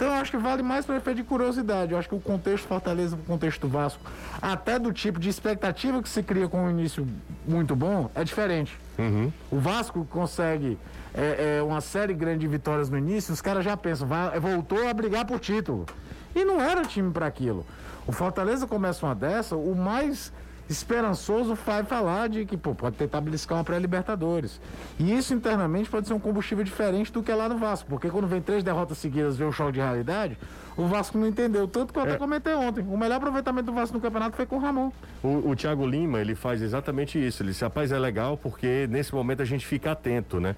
Então eu acho que vale mais para efeito de curiosidade. Eu acho que o contexto Fortaleza, o contexto Vasco, até do tipo de expectativa que se cria com um início muito bom, é diferente. Uhum. O Vasco consegue é, é, uma série grande de vitórias no início, os caras já pensam, vai, voltou a brigar por título. E não era time para aquilo. O Fortaleza começa uma dessa, o mais esperançoso vai falar de que pô, pode tentar beliscar uma pré-Libertadores. E isso internamente pode ser um combustível diferente do que é lá no Vasco, porque quando vem três derrotas seguidas vê o choque de realidade, o Vasco não entendeu. Tanto que eu até é. comentei ontem. O melhor aproveitamento do Vasco no campeonato foi com o Ramon. O, o Thiago Lima, ele faz exatamente isso. Ele disse, rapaz, é legal porque nesse momento a gente fica atento, né?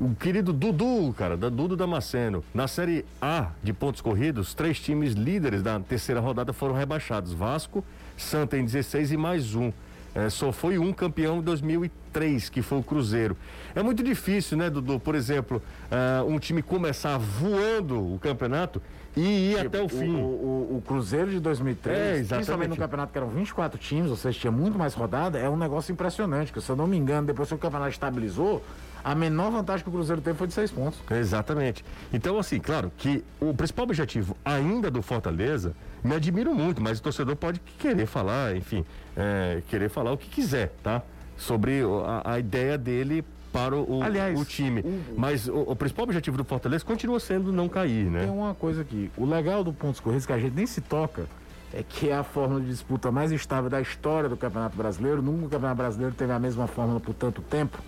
O querido Dudu, cara, da Dudu Damasceno. Na Série A de pontos corridos, três times líderes da terceira rodada foram rebaixados. Vasco, Santa em 16 e mais um. É, só foi um campeão em 2003, que foi o Cruzeiro. É muito difícil, né, Dudu? Por exemplo, uh, um time começar voando o campeonato e ir tipo, até o fim. O, o, o, Cruzeiro de 2003, é, principalmente no campeonato que eram 24 times, ou seja, tinha muito mais rodada, é um negócio impressionante. Que, se eu não me engano, depois que o campeonato estabilizou, a menor vantagem que o Cruzeiro teve foi de seis pontos. Exatamente. Então, assim, claro que o principal objetivo ainda do Fortaleza, me admiro muito, mas o torcedor pode querer falar, enfim, é, querer falar o que quiser, tá? Sobre a, a ideia dele para o, Aliás, o time. O, mas o, o, principal objetivo do Fortaleza continua sendo não cair, né? Tem uma coisa aqui. O legal do pontos corridos que a gente nem se toca é que é a fórmula de disputa mais estável da história do Campeonato Brasileiro. Nunca o Campeonato Brasileiro teve a mesma fórmula por tanto tempo.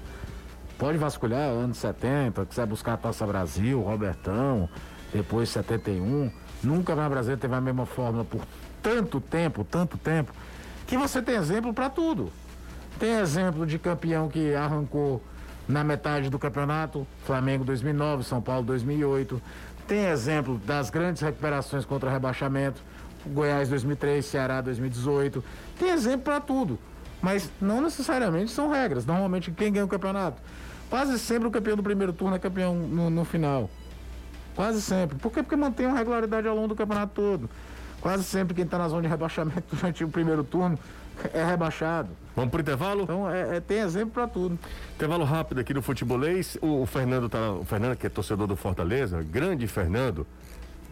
Pode vasculhar anos 70, quiser buscar a Taça Brasil, Robertão, depois 71. Nunca na Brasil teve a mesma fórmula por tanto tempo, tanto tempo, que você tem exemplo para tudo. Tem exemplo de campeão que arrancou na metade do campeonato, Flamengo 2009, São Paulo 2008. Tem exemplo das grandes recuperações contra rebaixamento, Goiás 2003, Ceará 2018. Tem exemplo para tudo, mas não necessariamente são regras. Normalmente quem ganha o campeonato Quase sempre o campeão do primeiro turno é campeão no, no final. Quase sempre. Por quê? Porque mantém uma regularidade ao longo do campeonato todo. Quase sempre quem está na zona de rebaixamento durante o primeiro turno é rebaixado. Vamos pro intervalo? Então é, é tem exemplo para tudo. Intervalo rápido aqui no futebolês. O, o, Fernando tá. O Fernando, que é torcedor do Fortaleza, grande Fernando.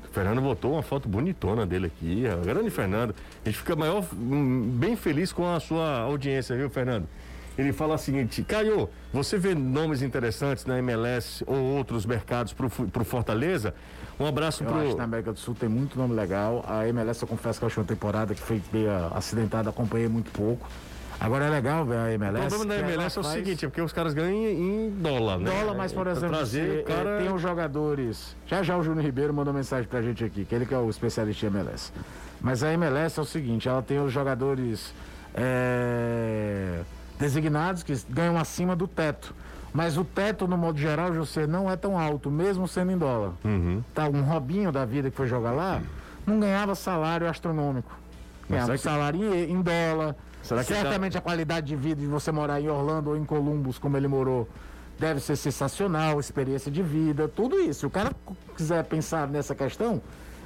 O Fernando botou uma foto bonitona dele aqui. Grande Fernando. A gente fica maior, hum, bem feliz com a sua audiência, viu, Fernando? Ele fala o seguinte: Caio, você vê nomes interessantes na MLS ou outros mercados para o Fortaleza? Um abraço para o. Acho que na América do Sul tem muito nome legal. A MLS, eu confesso que eu achei uma temporada que foi meio acidentada, acompanhei muito pouco. Agora é legal ver a MLS. O problema da MLS é o faz... seguinte, é porque os caras ganham em dólar, né? Dólar, mas por exemplo, trazer, cara... É, tem os jogadores. Já já o Júnior Ribeiro mandou mensagem pra gente aqui, que ele que é o especialista em MLS. Mas a MLS é o seguinte, ela tem os jogadores. É designados que ganham acima do teto. Mas o teto, no modo geral, José, não é tão alto, mesmo sendo em dólar. Uhum. Tá, um Robinho da vida que foi jogar lá, não ganhava salário astronômico. Ganhava que... salário em, em dólar. Que Certamente tá... a qualidade de vida de você morar em Orlando ou em Columbus, como ele morou, deve ser sensacional, experiência de vida, tudo isso. Se o cara quiser pensar nessa questão,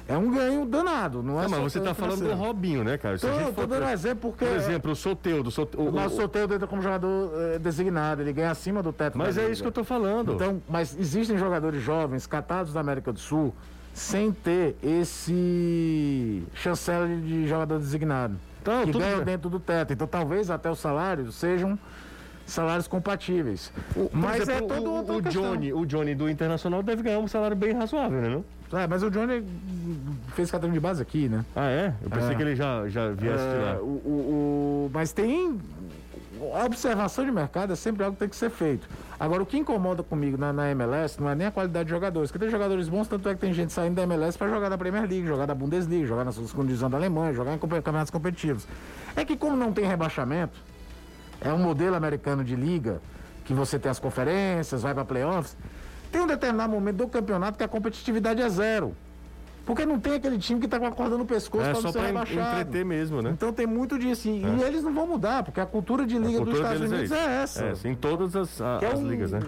é um ganho danado, não é? Não, mas você está falando do Robinho, né, cara? Tô, tô dando um exemplo porque. Por exemplo, o Soteudo. O, o, o Soteudo entra como jogador eh, designado, ele ganha acima do teto. Mas é isso que eu estou falando. Então, mas existem jogadores jovens, catados da América do Sul, sem ter esse chancela de jogador designado. Então, que ganham dentro do teto. Então, talvez até os salários sejam salários compatíveis. O, mas exemplo, é todo o, o Johnny, o Johnny do Internacional deve ganhar um salário bem razoável, né? Não? É, mas o Johnny fez categoria de base aqui, né? Ah, é? Eu pensei é. que ele já, já viesse é, de lá. O, o, o, mas tem. A observação de mercado é sempre algo que tem que ser feito. Agora, o que incomoda comigo na, na MLS não é nem a qualidade de jogadores, porque tem jogadores bons, tanto é que tem gente saindo da MLS para jogar na Premier League, jogar na Bundesliga, jogar na segunda divisão da Alemanha, jogar em campeonatos competitivos. É que, como não tem rebaixamento, é um modelo americano de liga, que você tem as conferências, vai para playoffs. Tem um determinado momento do campeonato que a competitividade é zero. Porque não tem aquele time que tá com a corda no pescoço é, pra só ser rebaixado. entreter mesmo, né? Então tem muito disso. E, é. e eles não vão mudar, porque a cultura de liga cultura dos Estados é Unidos é, é essa. É, em todas as, a, é as um, ligas, né?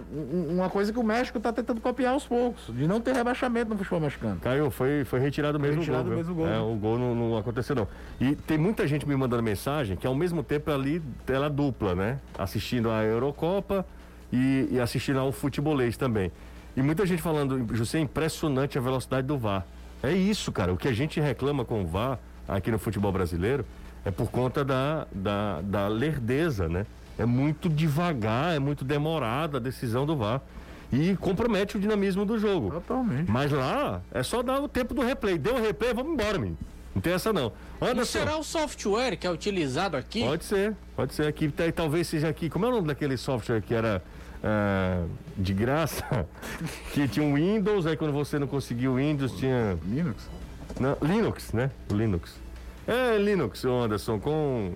uma coisa que o México tá tentando copiar aos poucos, de não ter rebaixamento no futebol mexicano. Caiu, foi, foi retirado mesmo retirado o gol. Mesmo gol. É, o gol não, não, aconteceu não. E tem muita gente me mandando mensagem que ao mesmo tempo ali ela dupla, né? Assistindo a Eurocopa e, e assistindo ao futebolês também. E muita gente falando, José, é impressionante a velocidade do VAR. É isso, cara. O que a gente reclama com o VAR aqui no futebol brasileiro é por conta da, da, da lerdeza, né? É muito devagar, é muito demorada a decisão do VAR. E compromete o dinamismo do jogo. Totalmente. Mas lá é só dar o tempo do replay. Deu o replay, vamos embora, menino. Não tem essa não. Anderson, e será o software que é utilizado aqui? Pode ser, pode ser. Aqui, talvez seja aqui. Como é o nome daquele software que era uh, de graça, que tinha um Windows, aí quando você não conseguiu o Windows, tinha. Linux? Não, Linux, né? O Linux. É Linux, Anderson, com.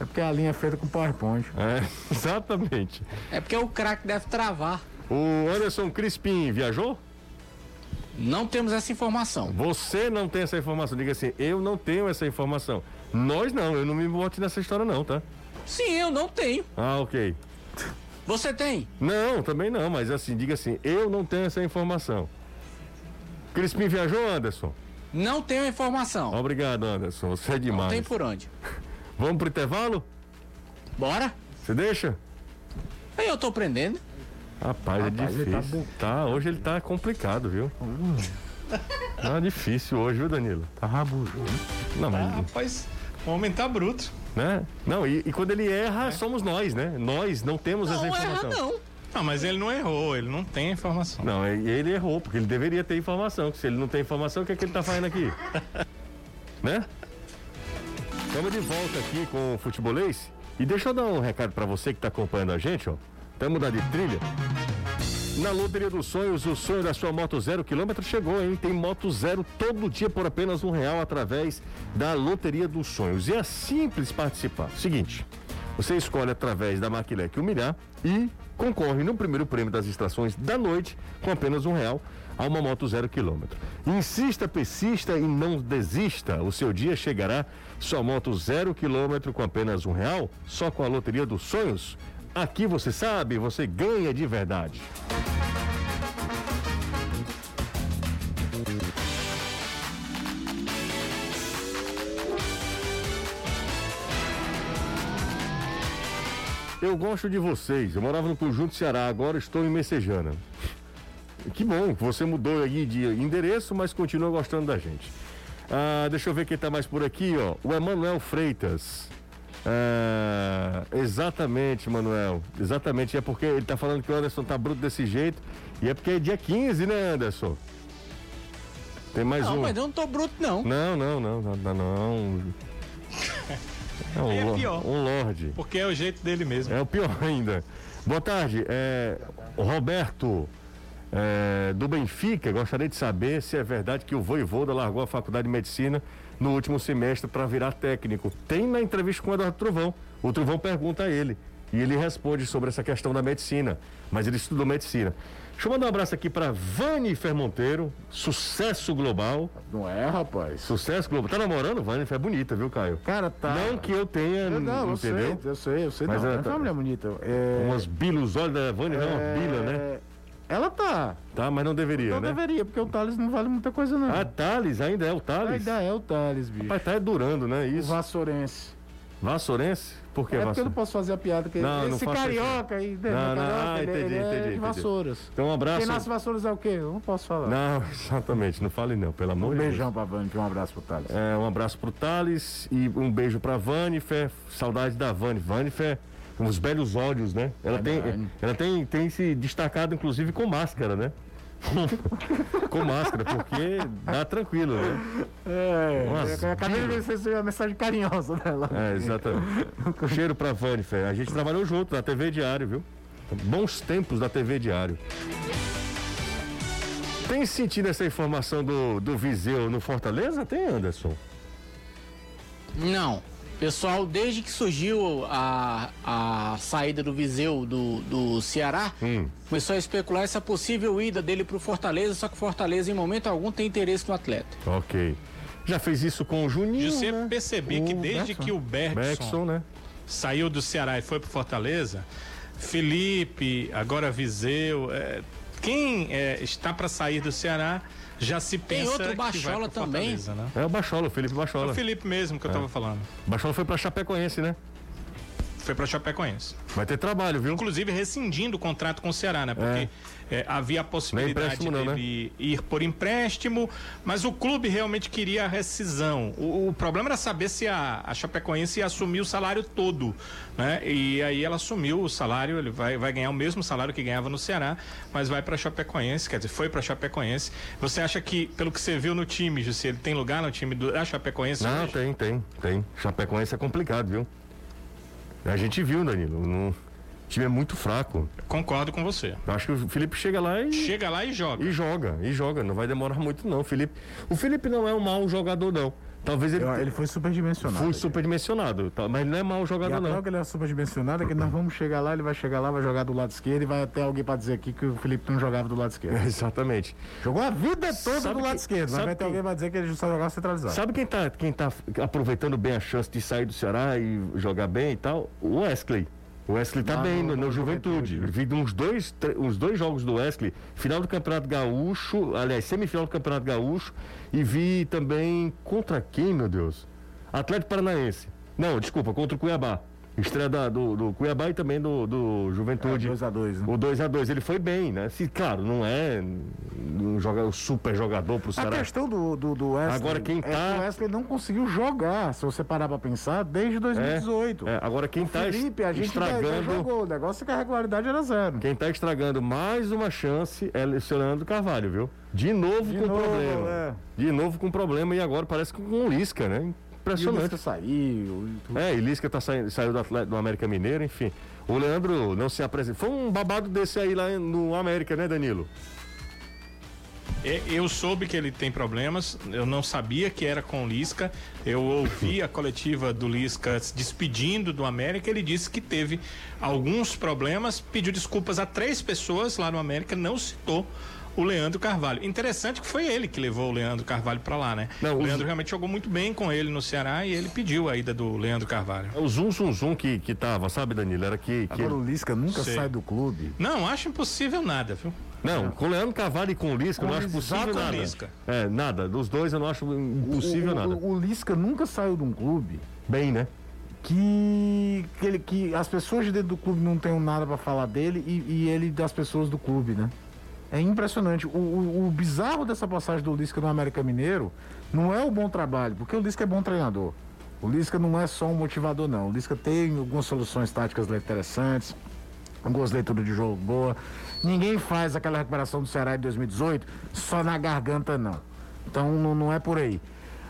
É porque a linha é feita com PowerPoint. É, exatamente. É porque o crack deve travar. O Anderson Crispim viajou? Não temos essa informação. Você não tem essa informação. Diga assim, eu não tenho essa informação. Nós não, eu não me bote nessa história não, tá? Sim, eu não tenho. Ah, ok. Você tem? Não, também não, mas assim, diga assim, eu não tenho essa informação. Crispim viajou, Anderson? Não tenho informação. Obrigado, Anderson. Você é demais. Não tem por onde. Vamos pro intervalo? Bora. Você deixa? Aí eu tô prendendo. Rapaz, é Rapaz é difícil. Tá, tá, hoje ele tá complicado, viu? Hum. Tá difícil hoje, viu, Danilo? Tá rabujo. Não, mas... Ah, rapaz, o homem tá bruto né? Não, e, e quando ele erra, é. somos nós, né? Nós não temos não, essa informação. Erra, não. Não, mas ele não errou, ele não tem informação. Não, ele errou, porque ele deveria ter informação. Se ele não tem informação, o que, é que ele tá fazendo aqui? né? Estamos de volta aqui com o futebolês. E deixa eu dar um recado para você que está acompanhando a gente, ó. Vamos mudar de trilha. Na Loteria dos Sonhos, o sonho da sua moto zero quilômetro chegou, hein? Tem moto zero todo dia por apenas um real através da Loteria dos Sonhos. E é simples participar. Seguinte, você escolhe através da Maquilec Humilhar e concorre no primeiro prêmio das extrações da noite com apenas um real a uma moto zero quilômetro. Insista, persista e não desista. O seu dia chegará. Sua moto zero quilômetro com apenas um real, só com a Loteria dos Sonhos. Aqui você sabe, você ganha de verdade. Eu gosto de vocês. Eu morava no Conjunto Ceará, agora estou em Messejana. Que bom, você mudou aí de endereço, mas continua gostando da gente. Ah, deixa eu ver quem está mais por aqui, ó. O Emanuel Freitas. Ah, exatamente, Manuel. Exatamente. É porque ele está falando que o Anderson tá bruto desse jeito. E é porque é dia 15, né, Anderson? Tem mais não, um. Mas eu não tô bruto, não. Não, não, não, não, não. não. É, um, é pior. Um Lorde. Porque é o jeito dele mesmo. É o pior ainda. Boa tarde, é, Roberto é, do Benfica. Gostaria de saber se é verdade que o Voivoda largou a faculdade de medicina no último semestre para virar técnico. Tem na entrevista com o Eduardo Trovão. O Trovão pergunta a ele e ele responde sobre essa questão da medicina, mas ele estudou medicina. Deixa eu mandar um abraço aqui para Vani Monteiro, sucesso global. Não é, rapaz? Sucesso global. Tá namorando? Vani é bonita, viu, Caio? Cara, tá. Não que eu tenha, eu não, entendeu? Eu sei, eu sei, eu sei. Mas não, é, é tá... mulher bonita. É... Umas bilos, olha da Vani, é... não, umas bila, né? Ela tá. Tá, mas não deveria, não né? Não deveria, porque o Thales não vale muita coisa, não. Ah, Thales, ainda é o Thales? Ainda é o Thales, bicho. Rapaz, tá é durando, né? Isso. O Vassourense. Vassourense? Por que É porque eu não posso fazer a piada. Que não, esse não carioca aí, não, não, carioca, ah, entendi, ele, entendi, é de Vassouras. Então um abraço. Quem nasce Vassouras é o quê? Eu não posso falar. Não, exatamente, não fale não, pelo amor de Deus. Um beijão pra Vânia, um abraço pro Thales. É, um abraço pro Thales e um beijo pra Vanifer, saudade da Vani. Vanifer uns belos olhos, né? Ela, é tem, ela tem, tem se destacado, inclusive, com máscara, né? com máscara, porque dá tranquilo, né? É, eu acabei de ver a mensagem carinhosa dela. É, exatamente. Cheiro pra Vanifer. A gente trabalhou junto na TV Diário, viu? Bons tempos da TV Diário. Tem sentido essa informação do, do Viseu no Fortaleza? Tem, Anderson? Não. Pessoal, desde que surgiu a, a saída do Viseu do, do Ceará, hum. começou a especular essa possível ida dele para o Fortaleza, só que o Fortaleza em momento algum tem interesse no atleta. Ok. Já fez isso com o Juninho. Você né? percebi que desde que o Bergson, né? saiu do Ceará e foi para Fortaleza, Felipe, agora Viseu, é, quem é, está para sair do Ceará já se pensa. Tem outro Bachola também. Né? É o Bachola, o Felipe Bachola. É o Felipe mesmo que eu estava falando. Bachola foi para Chapecoense, né? Foi para Chapecoense. Vai ter trabalho, viu? Inclusive rescindindo o contrato com o Ceará, né? Porque é. Havia a possibilidade não, não, dele né? ir por empréstimo, mas o clube realmente queria a rescisão. O, o problema era saber se a, a Chapecoense ia assumir o salário todo, né? E aí ela assumiu o salário, ele vai, vai ganhar o mesmo salário que ganhava no Ceará, mas vai para Chapecoense, quer dizer, foi para Chapecoense. Você acha que, pelo que você viu no time, Jussi, ele tem lugar no time do, da Chapecoense? Não, hoje? tem, tem, tem. Chapecoense é complicado, viu? A gente viu, Danilo. Não... O time é muito fraco. Concordo com você. Acho que o Felipe chega lá e. Chega lá e joga. E joga, e joga. Não vai demorar muito, não. O Felipe, o Felipe não é um mau jogador, não. Talvez ele. Ele foi superdimensionado. Foi superdimensionado, tá, mas não é mau jogador, e não. que ele é superdimensionado é que nós vamos chegar lá, ele vai chegar lá, vai jogar do lado esquerdo e vai até alguém para dizer aqui que o Felipe não jogava do lado esquerdo. exatamente. Jogou a vida toda sabe do lado que, esquerdo, mas vai ter alguém para dizer que ele só jogava centralizado. Sabe quem tá, quem tá aproveitando bem a chance de sair do Ceará e jogar bem e tal? O Wesley. O Wesley tá ah, bem no, no, Juventude. Vi uns dois, uns dois jogos do Wesley, final do Campeonato Gaúcho, aliás, semifinal do Campeonato Gaúcho, e vi também contra quem, meu Deus? Atlético Paranaense. Não, desculpa, contra o Cuiabá. Estreia da, do, do, Cuiabá e também do, do Juventude. É, 2x2. Né? O 2x2. Ele foi bem, né? Se, claro, não é um jogador, super jogador pro Ceará. A questão do, do, do Wesley. Agora quem tá. É que tá- o Wesley não conseguiu jogar, se você parar pra pensar, desde 2018. É, é. agora quem o tá Felipe, a gente estragando. Já, já jogou. O negócio é que a regularidade era zero. Quem tá estragando mais uma chance é o seu Leandro Carvalho, viu? De novo De com novo, problema. É. De novo com problema e agora parece que com o Lisca, né? Impressionante. E Lisca saiu. É, e Lisca tá saindo, saiu do, Atlético, do América Mineiro, enfim. O Leandro não se apresenta. Foi um babado desse aí lá no América, né, Danilo? Eu soube que ele tem problemas, eu não sabia que era com o Lisca. Eu ouvi a coletiva do Lisca se despedindo do América. Ele disse que teve alguns problemas, pediu desculpas a três pessoas lá no América, não citou o Leandro Carvalho. Interessante que foi ele que levou o Leandro Carvalho para lá, né? Não, o Leandro os... realmente jogou muito bem com ele no Ceará e ele pediu a ida do Leandro Carvalho. É o zum zum zum que, que tava, sabe, Danilo? Era que. que Agora o Lisca nunca Sei. sai do clube. Não, acho impossível nada, viu? Não, com o Leandro Carvalho e com o Lisca, com eu não acho possível nada. Lisca. É, nada. Dos dois eu não acho impossível o, nada. O, o Lisca nunca saiu de um clube. Bem, né? Que, que, ele, que as pessoas de dentro do clube não tenham nada para falar dele e, e ele das pessoas do clube, né? É impressionante. O, o, o, bizarro dessa passagem do Lisca no América Mineiro não é o bom trabalho, porque o Lisca é bom treinador. O Lisca não é só um motivador, não. O Lisca tem algumas soluções táticas interessantes, algumas leituras de jogo boa. Ninguém faz aquela recuperação do Ceará de 2018 só na garganta, não. Então não, não é por aí.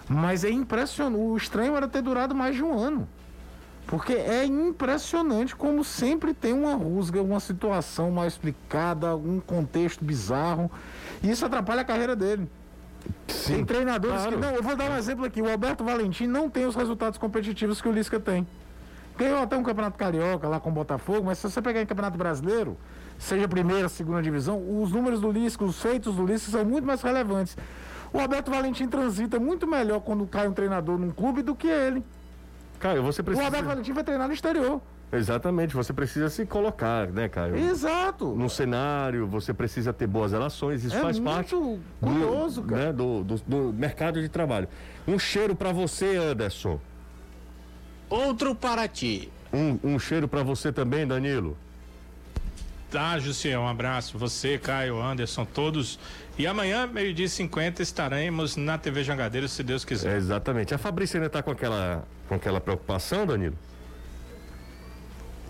Mas é impressionante. O estranho era ter durado mais de um ano. Porque é impressionante como sempre tem uma rusga, uma situação mal explicada, um contexto bizarro. E isso atrapalha a carreira dele. Sim, tem treinadores claro. que. Não, eu vou dar um exemplo aqui. O Alberto Valentim não tem os resultados competitivos que o Lisca tem. Ganhou até um campeonato carioca lá com o Botafogo, mas se você pegar em campeonato brasileiro, seja primeira, segunda divisão, os números do Lisca, os feitos do Lisca são muito mais relevantes. O Alberto Valentim transita muito melhor quando cai um treinador num clube do que ele. Caio, você precisa. O Alberto Valentim vai treinar no exterior. Exatamente, você precisa se colocar, né, Caio? Exato. Num cenário, você precisa ter boas relações, isso é faz parte curioso, do, cara. Né, do, do, do mercado de trabalho. Um cheiro para você, Anderson. Outro para ti. Um, um cheiro para você também, Danilo. Tá, Jussiel, um abraço. Você, Caio, Anderson, todos. E amanhã, meio-dia e 50, estaremos na TV Jangadeiro, se Deus quiser. É, exatamente. A Fabrícia ainda está com aquela, com aquela preocupação, Danilo?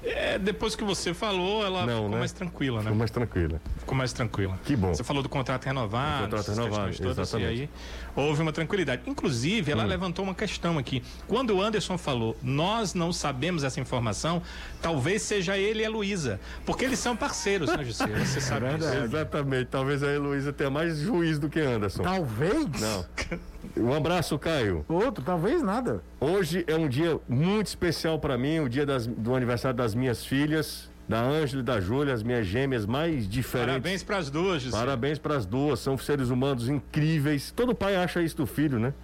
É, depois que você falou, ela Não, ficou né? mais tranquila, né? Ficou mais tranquila. Ficou mais tranquila. Que bom. Você falou do contrato renovado. contrato renovado, todas, exatamente. E aí houve uma tranquilidade. Inclusive, ela hum. levantou uma questão aqui. Quando o Anderson falou, nós não sabemos essa informação, talvez seja ele e a Luísa. Porque eles são parceiros, né, José? Você sabe é disso. Exatamente. Talvez a Heloísa tenha mais juiz do que Anderson. Talvez? Não. Um abraço, Caio. Outro, talvez nada. Hoje é um dia muito especial para mim, o dia das, do aniversário das minhas filhas, da Ângela e da Júlia, as minhas gêmeas mais diferentes. Parabéns para as duas, José. Parabéns para as duas, são seres humanos incríveis. Todo pai acha isso do filho, né?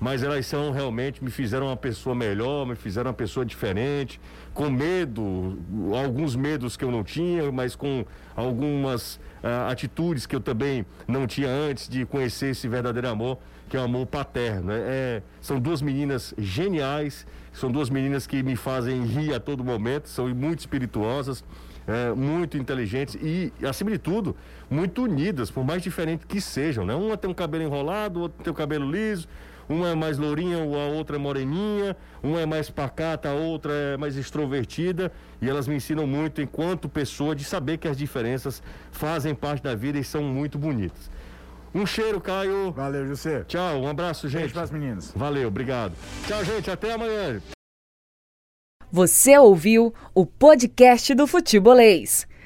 Mas elas são realmente, me fizeram uma pessoa melhor, me fizeram uma pessoa diferente, com medo, alguns medos que eu não tinha, mas com algumas uh, atitudes que eu também não tinha antes de conhecer esse verdadeiro amor, que é o amor paterno. É, é, são duas meninas geniais, são duas meninas que me fazem rir a todo momento, são muito espirituosas. É, muito inteligentes e, acima de tudo, muito unidas, por mais diferentes que sejam. Né? Uma tem um cabelo enrolado, outra tem o cabelo liso, uma é mais lourinha, a outra é moreninha, uma é mais pacata, a outra é mais extrovertida, e elas me ensinam muito, enquanto pessoa, de saber que as diferenças fazem parte da vida e são muito bonitas. Um cheiro, Caio. Valeu, José. Tchau, um abraço, gente. Beijo para as meninas. Valeu, obrigado. Tchau, gente, até amanhã. Você ouviu o podcast do Futebolês.